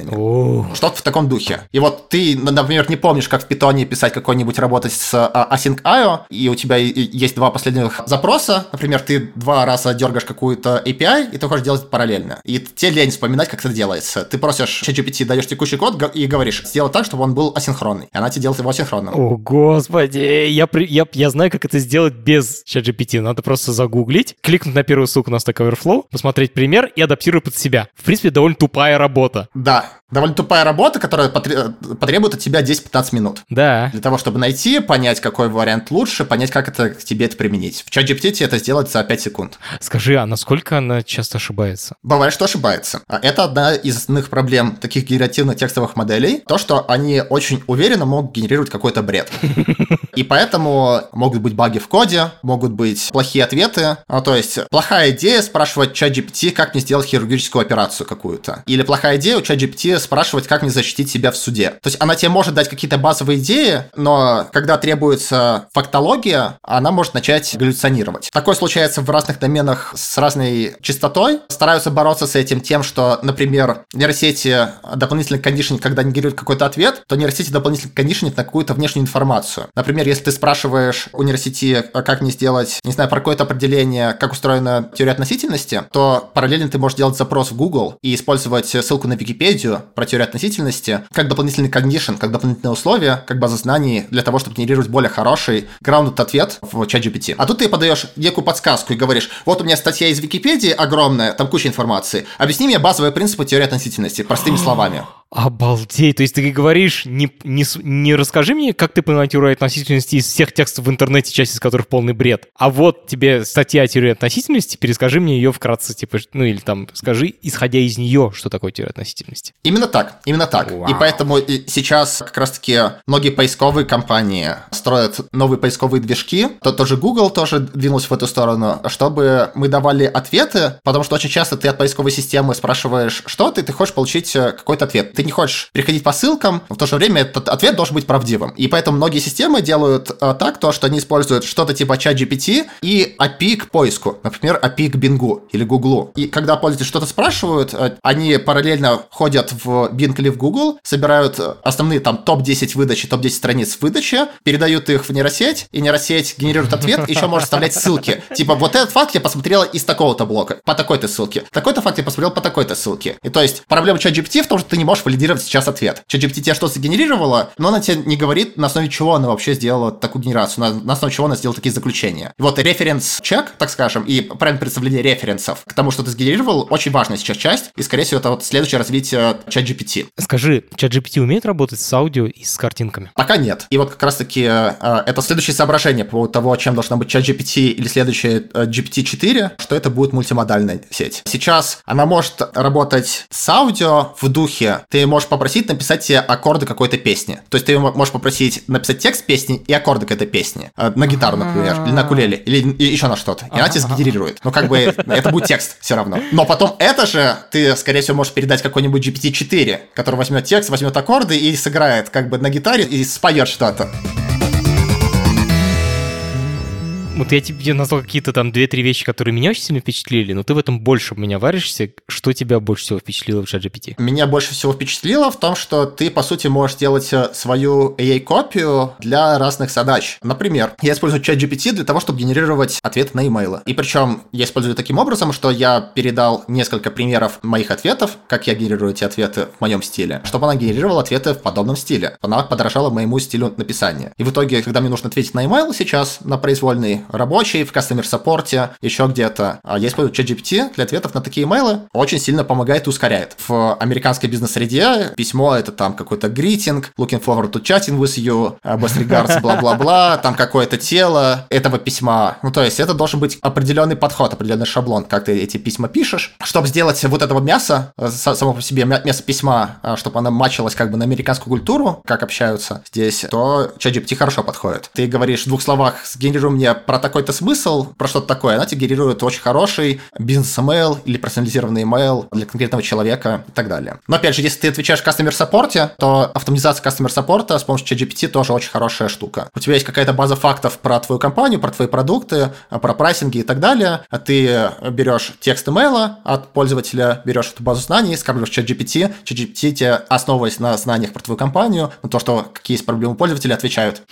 Speaker 1: Oh.
Speaker 2: Что-то в таком духе. И вот ты, например, не помнишь, как в питоне писать какой-нибудь работать с а, async.io, и у тебя есть два последних запроса, например, ты два раза дергаешь какую-то API, и ты хочешь делать параллельно. И тебе лень вспоминать, как это делается. Ты просишь ChatGPT, даешь текущий код и говоришь, сделай так, чтобы он был асинхронный. И она тебе делает его асинхронным.
Speaker 1: О, господи, я, я, я знаю, как это сделать без ChatGPT. Надо просто загуглить, кликнуть на первую ссылку на Stack Overflow, посмотреть пример и адаптировать под себя. В принципе, довольно тупая работа.
Speaker 2: Да, довольно тупая работа, которая потребует от тебя 10-15 минут.
Speaker 1: Да.
Speaker 2: Для того, чтобы найти, понять, какой вариант лучше, понять, как это к тебе это применить. В ChatGPT это сделать за 5 секунд.
Speaker 1: Скажи, а насколько она часто ошибается?
Speaker 2: Бывает, что ошибается. А это одна из основных проблем таких генеративных текстовых моделей, то, что они очень уверенно могут генерировать какой-то бред. И поэтому могут быть баги в коде, могут быть плохие ответы. Ну, то есть, плохая идея спрашивать чат GPT, как мне сделать хирургическую операцию какую-то. Или плохая идея у чат GPT спрашивать, как мне защитить себя в суде. То есть, она тебе может дать какие-то базовые идеи, но когда требуется фактология, она может начать галлюционировать. Такое случается в разных доменах с разной частотой. Стараются бороться с этим тем, что, например, нейросети дополнительный кондишнинг, когда генерируют какой-то ответ, то нейросети дополнительный кондишнинг на какую-то внешнюю информацию. Например, если ты спрашиваешь у нейросети, как мне сделать, не знаю, про какое-то определение, как устроена теория относительности, то параллельно ты можешь делать запрос в Google и использовать ссылку на Википедию про теорию относительности как дополнительный кондишн, как дополнительное условие, как база знаний для того, чтобы генерировать более хороший grounded ответ в чат GPT. А тут ты подаешь некую подсказку и говоришь, вот у меня статья из Википедии огромная, там куча информации, объясни мне базовые принципы теории относительности простыми словами.
Speaker 1: Обалдеть, то есть ты говоришь, не, не, не расскажи мне, как ты понимаешь теорию относительности из всех текстов в интернете, часть из которых полный бред, а вот тебе статья о теории относительности, перескажи мне ее вкратце, типа, ну или там, скажи, исходя из нее, что такое теория относительности.
Speaker 2: Именно так, именно так. Вау. И поэтому сейчас как раз-таки многие поисковые компании строят новые поисковые движки, то тоже Google тоже двинулся в эту сторону, чтобы мы давали ответы, потому что очень часто ты от поисковой системы спрашиваешь, что ты, ты хочешь получить какой-то ответ ты не хочешь переходить по ссылкам, в то же время этот ответ должен быть правдивым. И поэтому многие системы делают э, так, то, что они используют что-то типа чат GPT и API к поиску. Например, API к Bing или Google. И когда пользователи что-то спрашивают, э, они параллельно ходят в Bing или в Google, собирают э, основные там топ-10 выдачи, топ-10 страниц выдачи, передают их в нейросеть, и нейросеть генерирует ответ, еще может вставлять ссылки. Типа, вот этот факт я посмотрела из такого-то блока, по такой-то ссылке. Такой-то факт я посмотрел по такой-то ссылке. И то есть, проблема чат GPT в том, что ты не можешь валидировать сейчас ответ. Чат GPT тебе что-то сгенерировала, но она тебе не говорит, на основе чего она вообще сделала такую генерацию, на, на основе чего она сделала такие заключения. Вот референс-чек, так скажем, и правильное представление референсов к тому, что ты сгенерировал, очень важная сейчас часть, и, скорее всего, это вот следующее развитие чат GPT.
Speaker 1: Скажи, чат GPT умеет работать с аудио и с картинками?
Speaker 2: Пока нет. И вот как раз-таки э, это следующее соображение по поводу того, чем должна быть чат GPT или следующее э, GPT-4, что это будет мультимодальная сеть. Сейчас она может работать с аудио в духе. Ты можешь попросить написать тебе аккорды какой-то песни. То есть ты можешь попросить написать текст песни и аккорды к этой песне. Э, на гитару, например, или на кулеле, или еще на что-то. И она тебе сгенерирует. Ну, как бы это будет текст все равно. Но потом это же ты, скорее всего, можешь передать какой-нибудь GPT-4, который возьмет текст, возьмет аккорды и сыграет как бы на гитаре и споет что-то.
Speaker 1: Вот я тебе назвал какие-то там две-три вещи, которые меня очень сильно впечатлили, но ты в этом больше меня варишься. Что тебя больше всего впечатлило в ChatGPT?
Speaker 2: Меня больше всего впечатлило в том, что ты, по сути, можешь делать э, свою AI-копию для разных задач. Например, я использую ChatGPT для того, чтобы генерировать ответы на имейлы. И причем я использую таким образом, что я передал несколько примеров моих ответов, как я генерирую эти ответы в моем стиле, чтобы она генерировала ответы в подобном стиле. Она подражала моему стилю написания. И в итоге, когда мне нужно ответить на имейл сейчас, на произвольный, рабочий, в customer саппорте, еще где-то. А я использую ChatGPT для ответов на такие имейлы. Очень сильно помогает и ускоряет. В американской бизнес-среде письмо это там какой-то greeting, looking forward to chatting with you, э, best regards, бла-бла-бла, там какое-то тело этого письма. Ну, то есть это должен быть определенный подход, определенный шаблон, как ты эти письма пишешь. Чтобы сделать вот этого мяса, э, само по себе мясо письма, э, чтобы оно мачилось как бы на американскую культуру, как общаются здесь, то ChatGPT хорошо подходит. Ты говоришь в двух словах, сгенерируй мне про такой-то смысл, про что-то такое, она тебе генерирует очень хороший бизнес-эмейл или персонализированный email для конкретного человека и так далее. Но опять же, если ты отвечаешь в customer support, то автоматизация customer support с помощью ChatGPT тоже очень хорошая штука. У тебя есть какая-то база фактов про твою компанию, про твои продукты, про прайсинги и так далее. А ты берешь текст имейла от пользователя, берешь эту базу знаний, скармливаешь ChatGPT, ChatGPT тебе, основываясь на знаниях про твою компанию, на то, что какие есть проблемы пользователя, отвечают.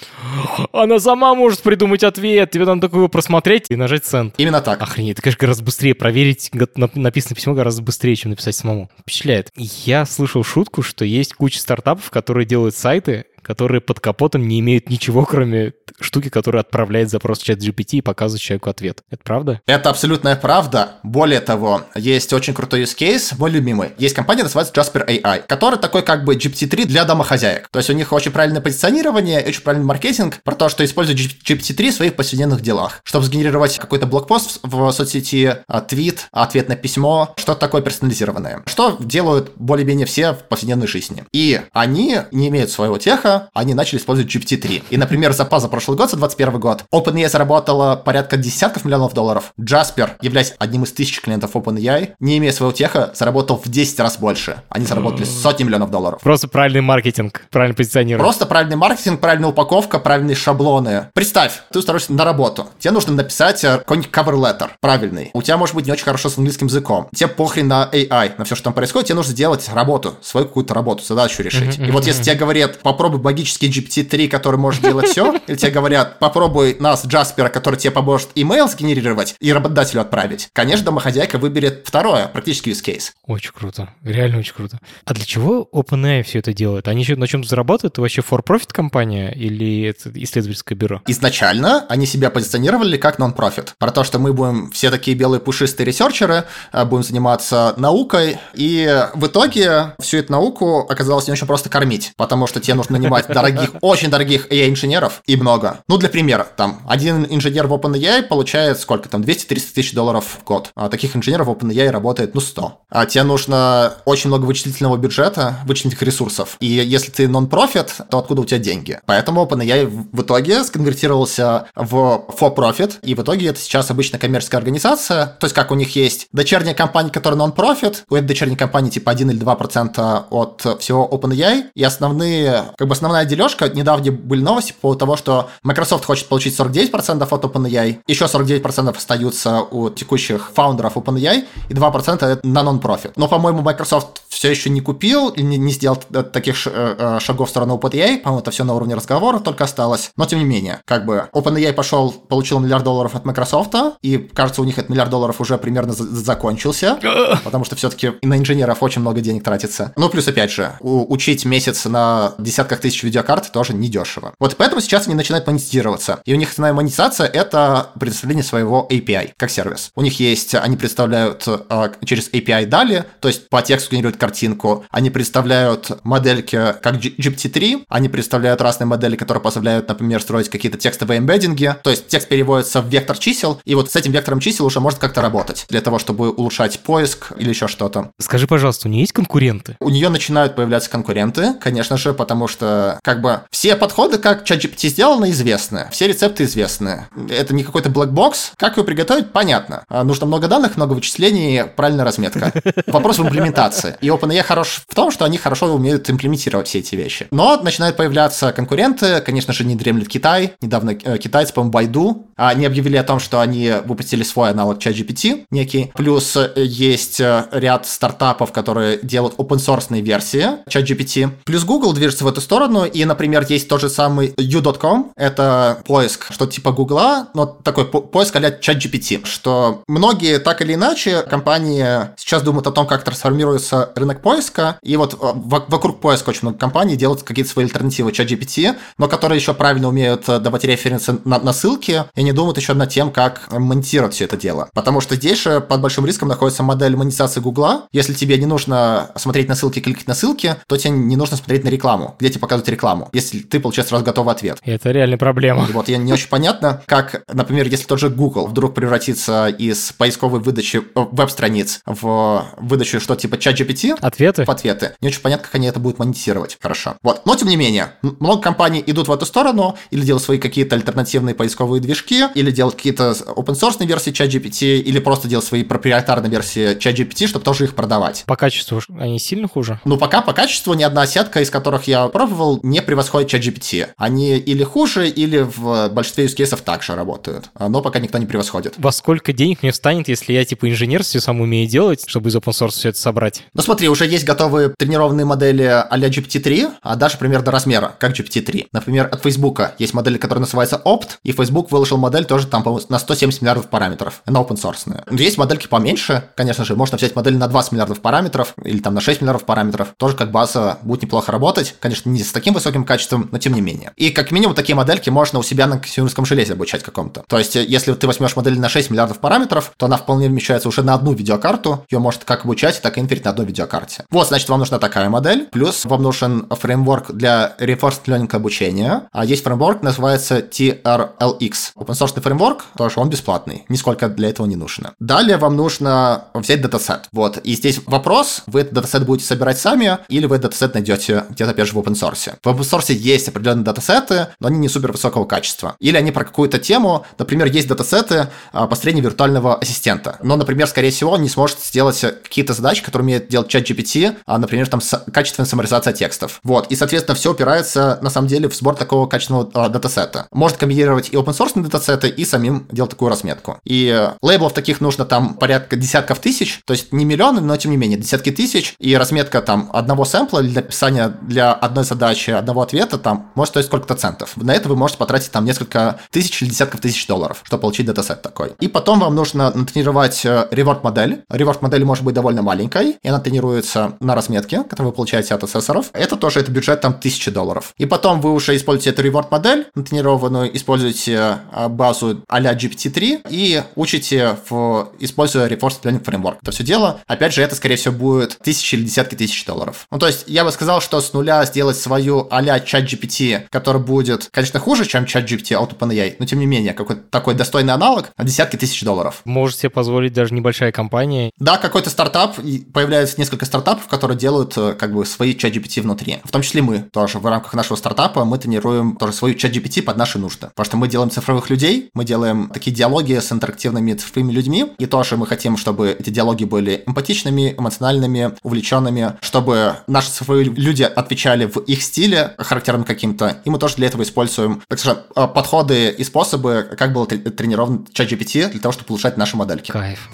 Speaker 1: Она сама может придумать ответ, тебе надо только его просмотреть и нажать send.
Speaker 2: Именно так.
Speaker 1: Охренеть, это, конечно, гораздо быстрее. Проверить написанное письмо гораздо быстрее, чем написать самому. Впечатляет. Я слышал шутку, что есть куча стартапов, которые делают сайты, которые под капотом не имеют ничего, кроме штуки, которая отправляет запрос в чат GPT и показывает человеку ответ. Это правда?
Speaker 2: Это абсолютная правда. Более того, есть очень крутой use case, мой любимый. Есть компания, называется Jasper AI, которая такой как бы GPT-3 для домохозяек. То есть у них очень правильное позиционирование, очень правильный маркетинг про то, что используют GPT-3 в своих повседневных делах. Чтобы сгенерировать какой-то блокпост в соцсети, а, твит, ответ на письмо, что-то такое персонализированное. Что делают более-менее все в повседневной жизни. И они не имеют своего теха, они начали использовать GPT-3. И, например, за за прошлый год, за 2021 год, OpenAI заработала порядка десятков миллионов долларов. Jasper, являясь одним из тысяч клиентов OpenAI, не имея своего теха, заработал в 10 раз больше. Они заработали сотни миллионов долларов.
Speaker 1: Просто правильный маркетинг, правильно позиционирование.
Speaker 2: Просто правильный маркетинг, правильная упаковка, правильные шаблоны. Представь, ты устроишься на работу. Тебе нужно написать э, какой-нибудь cover letter правильный. У тебя может быть не очень хорошо с английским языком. Тебе похрен на AI, на все, что там происходит. Тебе нужно сделать работу, свою какую-то работу, задачу решить. И вот если тебе говорят, попробуй магический GPT-3, который может делать все, или тебе говорят, попробуй нас, Джаспера, который тебе поможет email сгенерировать и работодателю отправить, конечно, домохозяйка выберет второе, практически use case.
Speaker 1: Очень круто, реально очень круто. А для чего OpenAI все это делает? Они на чем-то зарабатывают? Это вообще for-profit компания или это исследовательское бюро?
Speaker 2: Изначально они себя позиционировали как non-profit. Про то, что мы будем все такие белые пушистые ресерчеры, э, будем заниматься наукой, и в итоге всю эту науку оказалось не очень просто кормить, потому что тебе нужно нанимать нанимать дорогих, очень дорогих AI-инженеров и много. Ну, для примера, там, один инженер в OpenAI получает сколько там, 200-300 тысяч долларов в год. А таких инженеров в OpenAI работает, ну, 100. А тебе нужно очень много вычислительного бюджета, вычислительных ресурсов. И если ты нон-профит, то откуда у тебя деньги? Поэтому OpenAI в итоге сконвертировался в for-profit, и в итоге это сейчас обычно коммерческая организация, то есть как у них есть дочерняя компания, которая нон-профит, у этой дочерней компании типа 1 или 2% от всего OpenAI, и основные, как бы основная дележка, недавно были новости по того, что Microsoft хочет получить 49% от OpenAI, еще 49% остаются у текущих фаундеров OpenAI, и 2% это на нон-профит. Но, по-моему, Microsoft все еще не купил, не, не сделал таких э, э, шагов в сторону OpenAI, по-моему, это все на уровне разговоров только осталось, но тем не менее, как бы OpenAI пошел, получил миллиард долларов от Microsoft, и кажется, у них этот миллиард долларов уже примерно закончился, потому что все-таки на инженеров очень много денег тратится. Ну, плюс, опять же, учить месяц на десятках тысяч видеокарт тоже недешево. Вот поэтому сейчас они начинают монетизироваться. И у них основная монетизация — это предоставление своего API, как сервис. У них есть, они представляют э, через API дали, то есть по тексту генерируют картинку, они представляют модельки как GPT-3, они представляют разные модели, которые позволяют, например, строить какие-то текстовые эмбеддинги, то есть текст переводится в вектор чисел, и вот с этим вектором чисел уже может как-то работать для того, чтобы улучшать поиск или еще что-то.
Speaker 1: Скажи, пожалуйста, у нее есть конкуренты?
Speaker 2: У нее начинают появляться конкуренты, конечно же, потому что как бы все подходы, как ChatGPT сделаны, известны, все рецепты известны. Это не какой-то black box. Как его приготовить, понятно. А, нужно много данных, много вычислений, правильная разметка. Вопрос в имплементации. И OpenAI хорош в том, что они хорошо умеют имплементировать все эти вещи. Но начинают появляться конкуренты, конечно же, не дремлет Китай. Недавно э, китайцы, по-моему, Baidu, они объявили о том, что они выпустили свой аналог ChatGPT некий. Плюс э, есть э, ряд стартапов, которые делают open source версии ChatGPT. Плюс Google движется в эту сторону, и, например, есть тот же самый u.com, это поиск, что типа Гугла, но такой по поиск а ChatGPT, что многие так или иначе компании сейчас думают о том, как трансформируется рынок поиска, и вот э, вокруг поиска очень много компаний делают какие-то свои альтернативы ChatGPT, но которые еще правильно умеют давать референсы на, на ссылки, и не думают еще над тем, как монетировать все это дело. Потому что здесь же под большим риском находится модель монетизации Гугла. Если тебе не нужно смотреть на ссылки, кликать на ссылки, то тебе не нужно смотреть на рекламу, где тебе показывают рекламу, если ты получаешь сразу готовый ответ.
Speaker 1: Это реальная проблема.
Speaker 2: И вот я не очень понятно, как, например, если тот же Google вдруг превратится из поисковой выдачи э, веб-страниц в выдачу что типа чат GPT.
Speaker 1: Ответы?
Speaker 2: В ответы. Не очень понятно, как они это будут монетизировать. Хорошо. Вот. Но, тем не менее, много компаний идут в эту сторону или делают свои какие-то альтернативные поисковые движки, или делать какие-то open source версии ChatGPT, или просто делать свои проприетарные версии ChatGPT, чтобы тоже их продавать.
Speaker 1: По качеству они сильно хуже?
Speaker 2: Ну, пока по качеству ни одна сетка, из которых я пробовал, не превосходит ChatGPT. Они или хуже, или в большинстве use кейсов также работают. Но пока никто не превосходит.
Speaker 1: Во сколько денег мне встанет, если я типа инженер все сам умею делать, чтобы из open source все это собрать?
Speaker 2: Ну смотри, уже есть готовые тренированные модели а-ля GPT-3, а даже примерно размера, как GPT-3. Например, от Facebook есть модель, которая называется Opt, и Facebook выложил модель тоже там на 170 миллиардов параметров. Она open source. Есть модельки поменьше, конечно же, можно взять модель на 20 миллиардов параметров или там на 6 миллиардов параметров. Тоже как база будет неплохо работать. Конечно, не с таким высоким качеством, но тем не менее. И как минимум такие модельки можно у себя на консюмерском железе обучать каком-то. То есть, если ты возьмешь модель на 6 миллиардов параметров, то она вполне вмещается уже на одну видеокарту. Ее может как обучать, так и инферить на одной видеокарте. Вот, значит, вам нужна такая модель. Плюс вам нужен фреймворк для reinforced learning обучения. А есть фреймворк, называется TRLX. Open source фреймворк, тоже он бесплатный. Нисколько для этого не нужно. Далее вам нужно взять датасет. Вот. И здесь вопрос, вы этот датасет будете собирать сами, или вы этот датасет найдете где-то, опять же, в open source. В open source есть определенные датасеты, но они не супер высокого качества. Или они про какую-то тему, например, есть датасеты а, построения виртуального ассистента. Но, например, скорее всего, он не сможет сделать какие-то задачи, которые умеет делать ChatGPT, а, например, там качественная суммаризация текстов. Вот. И, соответственно, все опирается, на самом деле, в сбор такого качественного а, датасета. Может комбинировать и open source датасеты, и самим делать такую разметку. И лейблов таких нужно там порядка десятков тысяч, то есть не миллионы, но тем не менее десятки тысяч, и разметка там одного сэмпла для написания для одной задачи, одного ответа там может стоить сколько-то центов. На это вы можете потратить там несколько тысяч или десятков тысяч долларов, чтобы получить датасет такой. И потом вам нужно натренировать реворд модель. Реворд модель может быть довольно маленькой, и она тренируется на разметке, которую вы получаете от ассессоров. Это тоже это бюджет там 1000 долларов. И потом вы уже используете эту реворд модель натренированную, используете а, базу а-ля GPT-3 и учите, в, используя Reinforcement Learning Framework. Это все дело. Опять же, это, скорее всего, будет тысячи или десятки тысяч долларов. Ну, то есть, я бы сказал, что с нуля сделать свою свою а-ля чат GPT, который будет, конечно, хуже, чем чат GPT от OpenAI, но тем не менее, какой-то такой достойный аналог, на десятки тысяч долларов.
Speaker 1: Может себе позволить даже небольшая компания.
Speaker 2: Да, какой-то стартап, появляется несколько стартапов, которые делают э, как бы свои чат GPT внутри. В том числе мы тоже в рамках нашего стартапа мы тренируем тоже свою чат GPT под наши нужды. Потому что мы делаем цифровых людей, мы делаем такие диалоги с интерактивными цифровыми людьми, и тоже мы хотим, чтобы эти диалоги были эмпатичными, эмоциональными, увлеченными, чтобы наши цифровые люди отвечали в их стиле, характерным каким-то, и мы тоже для этого используем, так скажем, э, подходы и способы, как был тренирован чат GPT для того, чтобы улучшать наши модельки.
Speaker 1: Кайф.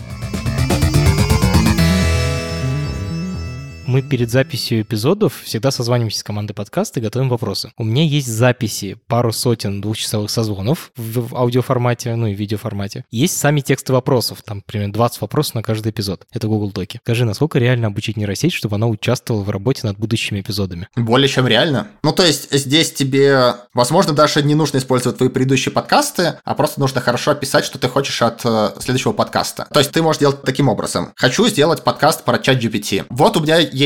Speaker 1: Мы перед записью эпизодов всегда созваниваемся с командой подкаста и готовим вопросы. У меня есть записи пару сотен двухчасовых созвонов в аудиоформате, ну и видеоформате. Есть сами тексты вопросов, там примерно 20 вопросов на каждый эпизод. Это Google Доки. Скажи, насколько реально обучить нейросеть, чтобы она участвовала в работе над будущими эпизодами?
Speaker 2: Более чем реально. Ну, то есть здесь тебе, возможно, даже не нужно использовать твои предыдущие подкасты, а просто нужно хорошо описать, что ты хочешь от э, следующего подкаста. То есть ты можешь делать таким образом. Хочу сделать подкаст про чат GPT. Вот у меня есть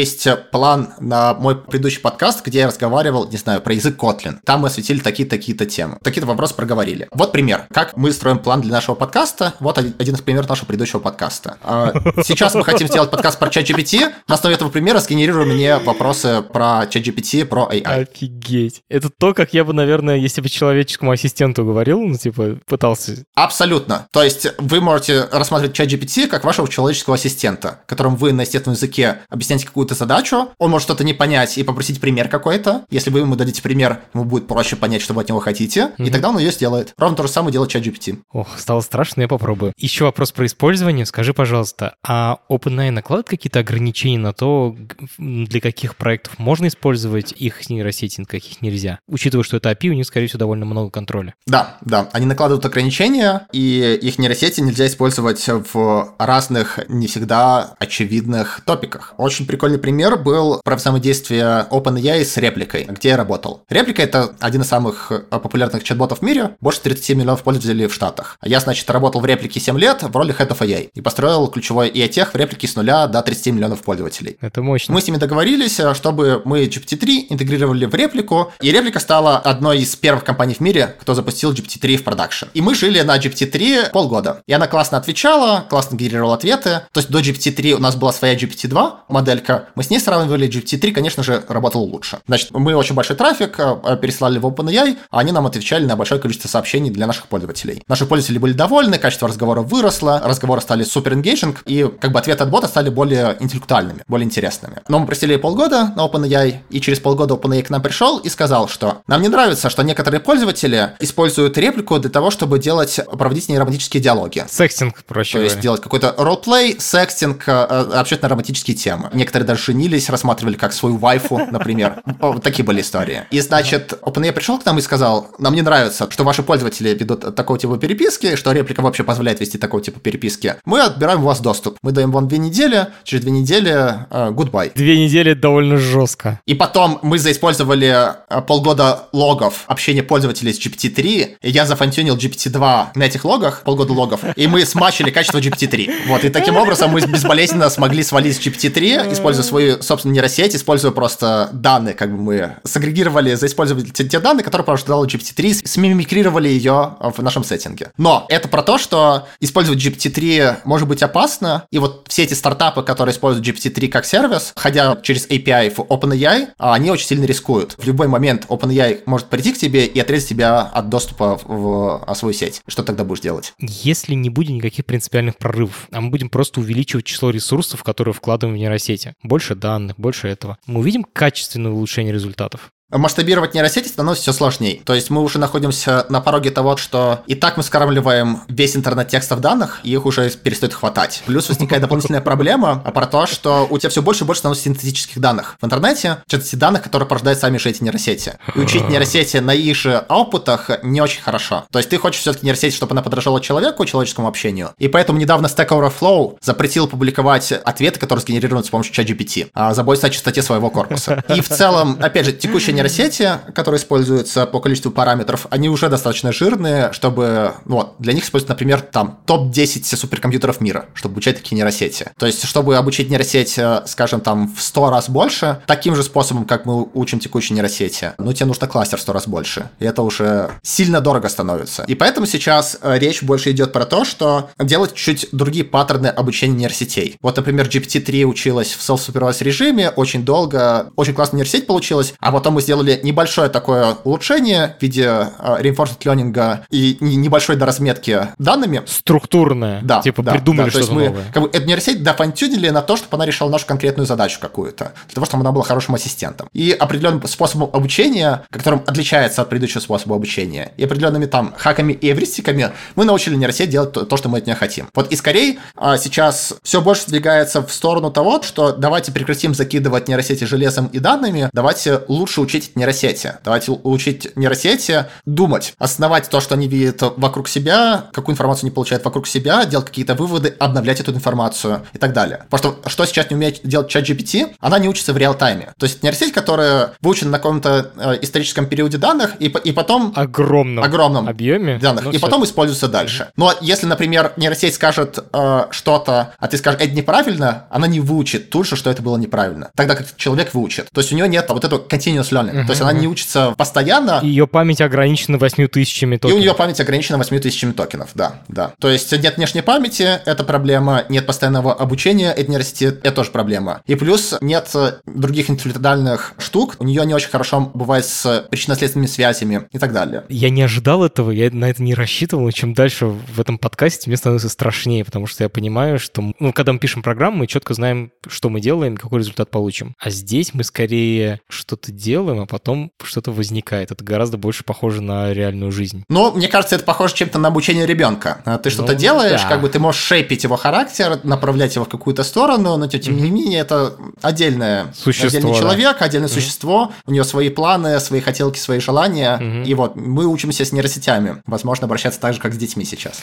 Speaker 2: план на мой предыдущий подкаст, где я разговаривал, не знаю, про язык Kotlin. Там мы осветили такие-такие-то темы. Такие-то вопросы проговорили. Вот пример. Как мы строим план для нашего подкаста. Вот один из примеров нашего предыдущего подкаста. А, сейчас мы хотим сделать подкаст про ChatGPT. На основе этого примера сгенерируй мне вопросы про ChatGPT, про AI.
Speaker 1: Офигеть. Это то, как я бы, наверное, если бы человеческому ассистенту говорил, ну, типа, пытался.
Speaker 2: Абсолютно. То есть вы можете рассматривать ChatGPT как вашего человеческого ассистента, которым вы на естественном языке объясняете какую-то задачу, он может что-то не понять и попросить пример какой-то. Если вы ему дадите пример, ему будет проще понять, что вы от него хотите, mm-hmm. и тогда он ее сделает. Ровно то же самое делает ChatGPT.
Speaker 1: Ох, стало страшно, я попробую. Еще вопрос про использование. Скажи, пожалуйста, а OpenAI накладывает какие-то ограничения на то, для каких проектов можно использовать их нейросети, на каких нельзя? Учитывая, что это API, у них, скорее всего, довольно много контроля.
Speaker 2: Да, да. Они накладывают ограничения, и их нейросети нельзя использовать в разных, не всегда очевидных топиках. Очень прикольно прикольный пример был про взаимодействие OpenAI с репликой, где я работал. Реплика — это один из самых э, популярных чат-ботов в мире, больше 37 миллионов пользователей в Штатах. Я, значит, работал в реплике 7 лет в роли Head of AI и построил ключевой AI-тех в реплике с нуля до 30 миллионов пользователей.
Speaker 1: Это мощно.
Speaker 2: Мы с ними договорились, э, чтобы мы GPT-3 интегрировали в реплику, и реплика стала одной из первых компаний в мире, кто запустил GPT-3 в продакшн. И мы жили на GPT-3 полгода. И она классно отвечала, классно генерировала ответы. То есть до GPT-3 у нас была своя GPT-2 моделька, мы с ней сравнивали, GPT-3, конечно же, работал лучше. Значит, мы очень большой трафик э, переслали в OpenAI, а они нам отвечали на большое количество сообщений для наших пользователей. Наши пользователи были довольны, качество разговора выросло, разговоры стали супер engaging, и как бы ответы от бота стали более интеллектуальными, более интересными. Но мы просили полгода на OpenAI, и через полгода OpenAI к нам пришел и сказал, что нам не нравится, что некоторые пользователи используют реплику для того, чтобы делать, проводить нейромантические диалоги.
Speaker 1: Секстинг, проще
Speaker 2: То есть делать какой-то ролплей, секстинг, э, э, общественно романтические темы. Некоторые даже женились, рассматривали как свою вайфу, например. Вот такие были истории. И, значит, OpenAI пришел к нам и сказал, нам не нравится, что ваши пользователи ведут такого типа переписки, что реплика вообще позволяет вести такого типа переписки. Мы отбираем у вас доступ. Мы даем вам две недели, через две недели uh, goodbye.
Speaker 1: Две недели довольно жестко.
Speaker 2: И потом мы заиспользовали э, полгода логов общения пользователей с GPT-3, и я зафантюнил GPT-2 на этих логах, полгода логов, и мы смачили качество GPT-3. Вот, и таким образом мы безболезненно смогли свалить с GPT-3, используя используя свою собственную нейросеть, используя просто данные, как бы мы сагрегировали, заиспользовали те, те данные, которые порождала GPT-3, смимикрировали ее в нашем сеттинге. Но это про то, что использовать GPT-3 может быть опасно, и вот все эти стартапы, которые используют GPT-3 как сервис, ходя через API в OpenAI, они очень сильно рискуют. В любой момент OpenAI может прийти к тебе и отрезать тебя от доступа в, в свою сеть. Что тогда будешь делать?
Speaker 1: Если не будет никаких принципиальных прорывов, а мы будем просто увеличивать число ресурсов, которые вкладываем в нейросети больше данных, больше этого. Мы увидим качественное улучшение результатов.
Speaker 2: Масштабировать нейросети становится все сложнее. То есть мы уже находимся на пороге того, что и так мы скармливаем весь интернет текстов данных, и их уже перестает хватать. Плюс возникает дополнительная проблема а про то, что у тебя все больше и больше становится синтетических данных в интернете, части данных, которые порождают сами же эти нейросети. И учить нейросети на их же аутпутах не очень хорошо. То есть ты хочешь все-таки нейросеть, чтобы она подражала человеку, человеческому общению. И поэтому недавно Stack Overflow запретил публиковать ответы, которые сгенерированы с помощью ChatGPT, а заботиться о чистоте своего корпуса. И в целом, опять же, текущая нейросети, которые используются по количеству параметров, они уже достаточно жирные, чтобы, ну вот, для них используют, например, там топ-10 суперкомпьютеров мира, чтобы обучать такие нейросети. То есть, чтобы обучить нейросеть, э, скажем, там в 100 раз больше, таким же способом, как мы учим текущие нейросети, ну, тебе нужно кластер в 100 раз больше. И это уже сильно дорого становится. И поэтому сейчас э, речь больше идет про то, что делать чуть другие паттерны обучения нейросетей. Вот, например, GPT-3 училась в self-supervised режиме очень долго, очень классная нейросеть получилась, а потом мы сделали небольшое такое улучшение в виде э, reinforcement learning и небольшой доразметки данными.
Speaker 1: Структурное.
Speaker 2: Да.
Speaker 1: Типа
Speaker 2: да,
Speaker 1: придумали
Speaker 2: да,
Speaker 1: что-то
Speaker 2: мы,
Speaker 1: новое.
Speaker 2: Как бы, эту нейросеть дофантюнили на то, чтобы она решала нашу конкретную задачу какую-то, для того, чтобы она была хорошим ассистентом. И определенным способом обучения, которым отличается от предыдущего способа обучения, и определенными там хаками и эвристиками мы научили нейросеть делать то, то что мы от нее хотим. Вот и скорее а, сейчас все больше сдвигается в сторону того, что давайте прекратим закидывать нейросети железом и данными, давайте лучше учить нейросети, давайте учить нейросети думать, основать то, что они видят вокруг себя, какую информацию они получают вокруг себя, делать какие-то выводы, обновлять эту информацию и так далее. Потому что что сейчас не умеет делать чат GPT, она не учится в реал-тайме. То есть нейросеть, которая выучена на каком-то э, историческом периоде данных, и, и потом...
Speaker 1: Огромном,
Speaker 2: огромном
Speaker 1: объеме
Speaker 2: данных,
Speaker 1: ну,
Speaker 2: и
Speaker 1: всё.
Speaker 2: потом используется дальше. Но если, например, нейросеть скажет э, что-то, а ты скажешь, это неправильно, она не выучит тут же, что это было неправильно. Тогда как человек выучит. То есть у нее нет вот этого continuous learning. То есть она не учится постоянно,
Speaker 1: Ее память ограничена 8 тысячами
Speaker 2: и у
Speaker 1: токенов.
Speaker 2: нее память ограничена 8 тысячами токенов, да, да. То есть нет внешней памяти, это проблема, нет постоянного обучения, это нейросети, это тоже проблема. И плюс нет других интеллектуальных штук, у нее не очень хорошо бывает с причинно-следственными связями и так далее.
Speaker 1: Я не ожидал этого, я на это не рассчитывал, но чем дальше в этом подкасте, мне становится страшнее, потому что я понимаю, что, ну, когда мы пишем программу, мы четко знаем, что мы делаем, какой результат получим. А здесь мы скорее что-то делаем, а потом что-то возникает. Это гораздо больше похоже на реальную жизнь.
Speaker 2: Ну, мне кажется, это похоже чем-то на обучение ребенка. А Ты что-то
Speaker 1: Ну,
Speaker 2: делаешь,
Speaker 1: да.
Speaker 2: как бы ты можешь шейпить его характер, направлять его в какую-то сторону, но тем не менее это отдельное,
Speaker 1: Существо,
Speaker 2: отдельный
Speaker 1: да.
Speaker 2: человек, отдельное существо, у него свои планы, свои хотелки, свои желания.
Speaker 1: Мгм.
Speaker 2: И вот мы учимся с нейросетями. Возможно, обращаться так же, как с детьми сейчас.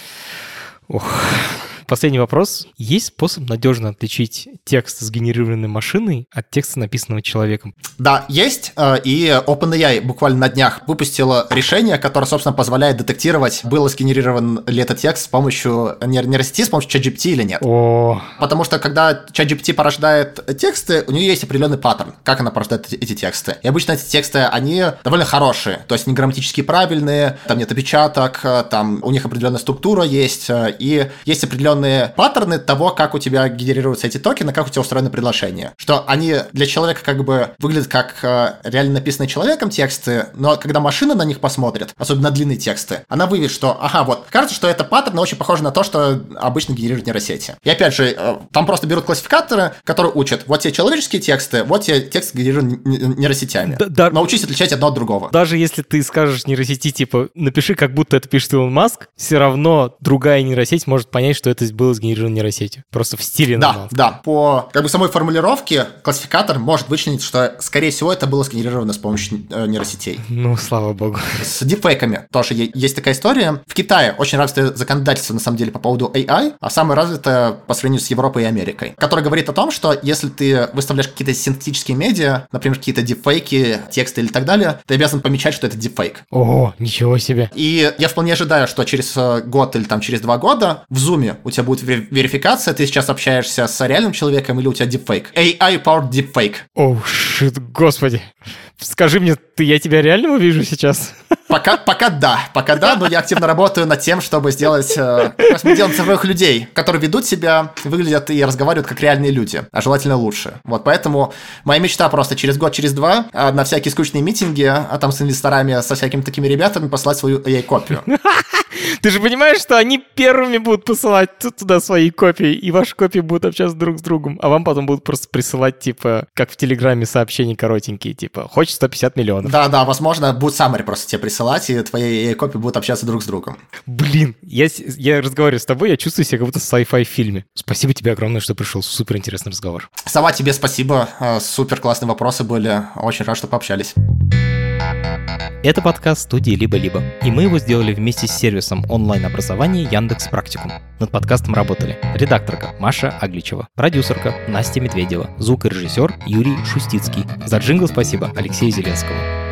Speaker 1: Ох. Последний вопрос. Есть способ надежно отличить текст, сгенерированный машиной, от текста, написанного человеком?
Speaker 2: Да, есть, э, и OpenAI буквально на днях выпустила решение, которое, собственно, позволяет детектировать, был сгенерирован ли этот текст с помощью нейр- нейросети, с помощью ChatGPT или нет.
Speaker 1: О,
Speaker 2: Потому что когда ChatGPT порождает тексты, у нее есть определенный паттерн, как она порождает эти, тексты. И обычно эти тексты, они довольно хорошие, то есть не грамматически правильные, там нет опечаток, э, там у них определенная структура есть, э, и есть определенные паттерны того, как у тебя генерируются эти токены, как у тебя устроено предложение. Что они для человека как бы выглядят как э, реально написанные человеком тексты, но когда машина на них посмотрит, особенно длинные тексты, она выведет, что, ага, вот, кажется, что это паттерн очень похож на то, что обычно генерируют нейросети. И опять же, э, там просто берут классификаторы, которые учат, вот те человеческие тексты, вот те тексты генерируют нейросетями.
Speaker 1: Да- да.
Speaker 2: Научись отличать одно от другого.
Speaker 1: даже если ты скажешь нейросети, типа, напиши, как будто это пишет Илон Маск, все равно другая нейросеть может понять, что это было сгенерировано нейросетью. Просто в стиле
Speaker 2: Да,
Speaker 1: Илона
Speaker 2: да. По как бы самой формулировке классификатор может вычленить, что, скорее всего, это было сгенерировано с помощью э, нейросетей.
Speaker 1: Ну, слава богу.
Speaker 2: С дипфейками тоже есть такая история. В Китае очень развитое законодательство, на самом деле, по поводу AI, а самое развитое по сравнению с Европой и Америкой, которое говорит о том, что если ты выставляешь какие-то синтетические медиа, например, какие-то дипфейки, тексты или так далее, ты обязан помечать, что это дипфейк.
Speaker 1: О, ничего себе.
Speaker 2: И я вполне ожидаю, что через э, год или там через два года в Zoom у тебя будет ве- верификация, ты сейчас общаешься с реальным человеком или у тебя дипфейк. AI-powered deepfake.
Speaker 1: О, шит, господи. Скажи мне, ты, я тебя реально вижу сейчас?
Speaker 2: Пока, пока да, пока да, но я активно работаю над тем, чтобы сделать, э, мы делаем цифровых людей, которые ведут себя, выглядят и разговаривают как реальные люди, а желательно лучше. Вот поэтому моя мечта просто через год, через два а, на всякие скучные митинги, а там с инвесторами, со всякими такими ребятами послать свою AI-копию.
Speaker 1: Ты же понимаешь, что они первыми будут посылать туда свои копии, и ваши копии будут общаться друг с другом, а вам потом будут просто присылать, типа, как в Телеграме сообщения коротенькие, типа, хочешь 150 миллионов.
Speaker 2: Да, да, возможно, будет summary просто тебе присылать, и твои AI-копии будут общаться друг с другом.
Speaker 1: Блин, я, я разговариваю с тобой, я чувствую себя как будто в sci-fi фильме. Спасибо тебе огромное, что пришел. Супер интересный разговор.
Speaker 2: Сова, тебе спасибо, э, супер классные вопросы были, очень рад, что пообщались.
Speaker 1: Это подкаст студии «Либо-либо», и мы его сделали вместе с сервисом онлайн-образования Яндекс Практикум. Над подкастом работали редакторка Маша Агличева, продюсерка Настя Медведева, звукорежиссер Юрий Шустицкий. За джингл спасибо Алексею Зеленскому.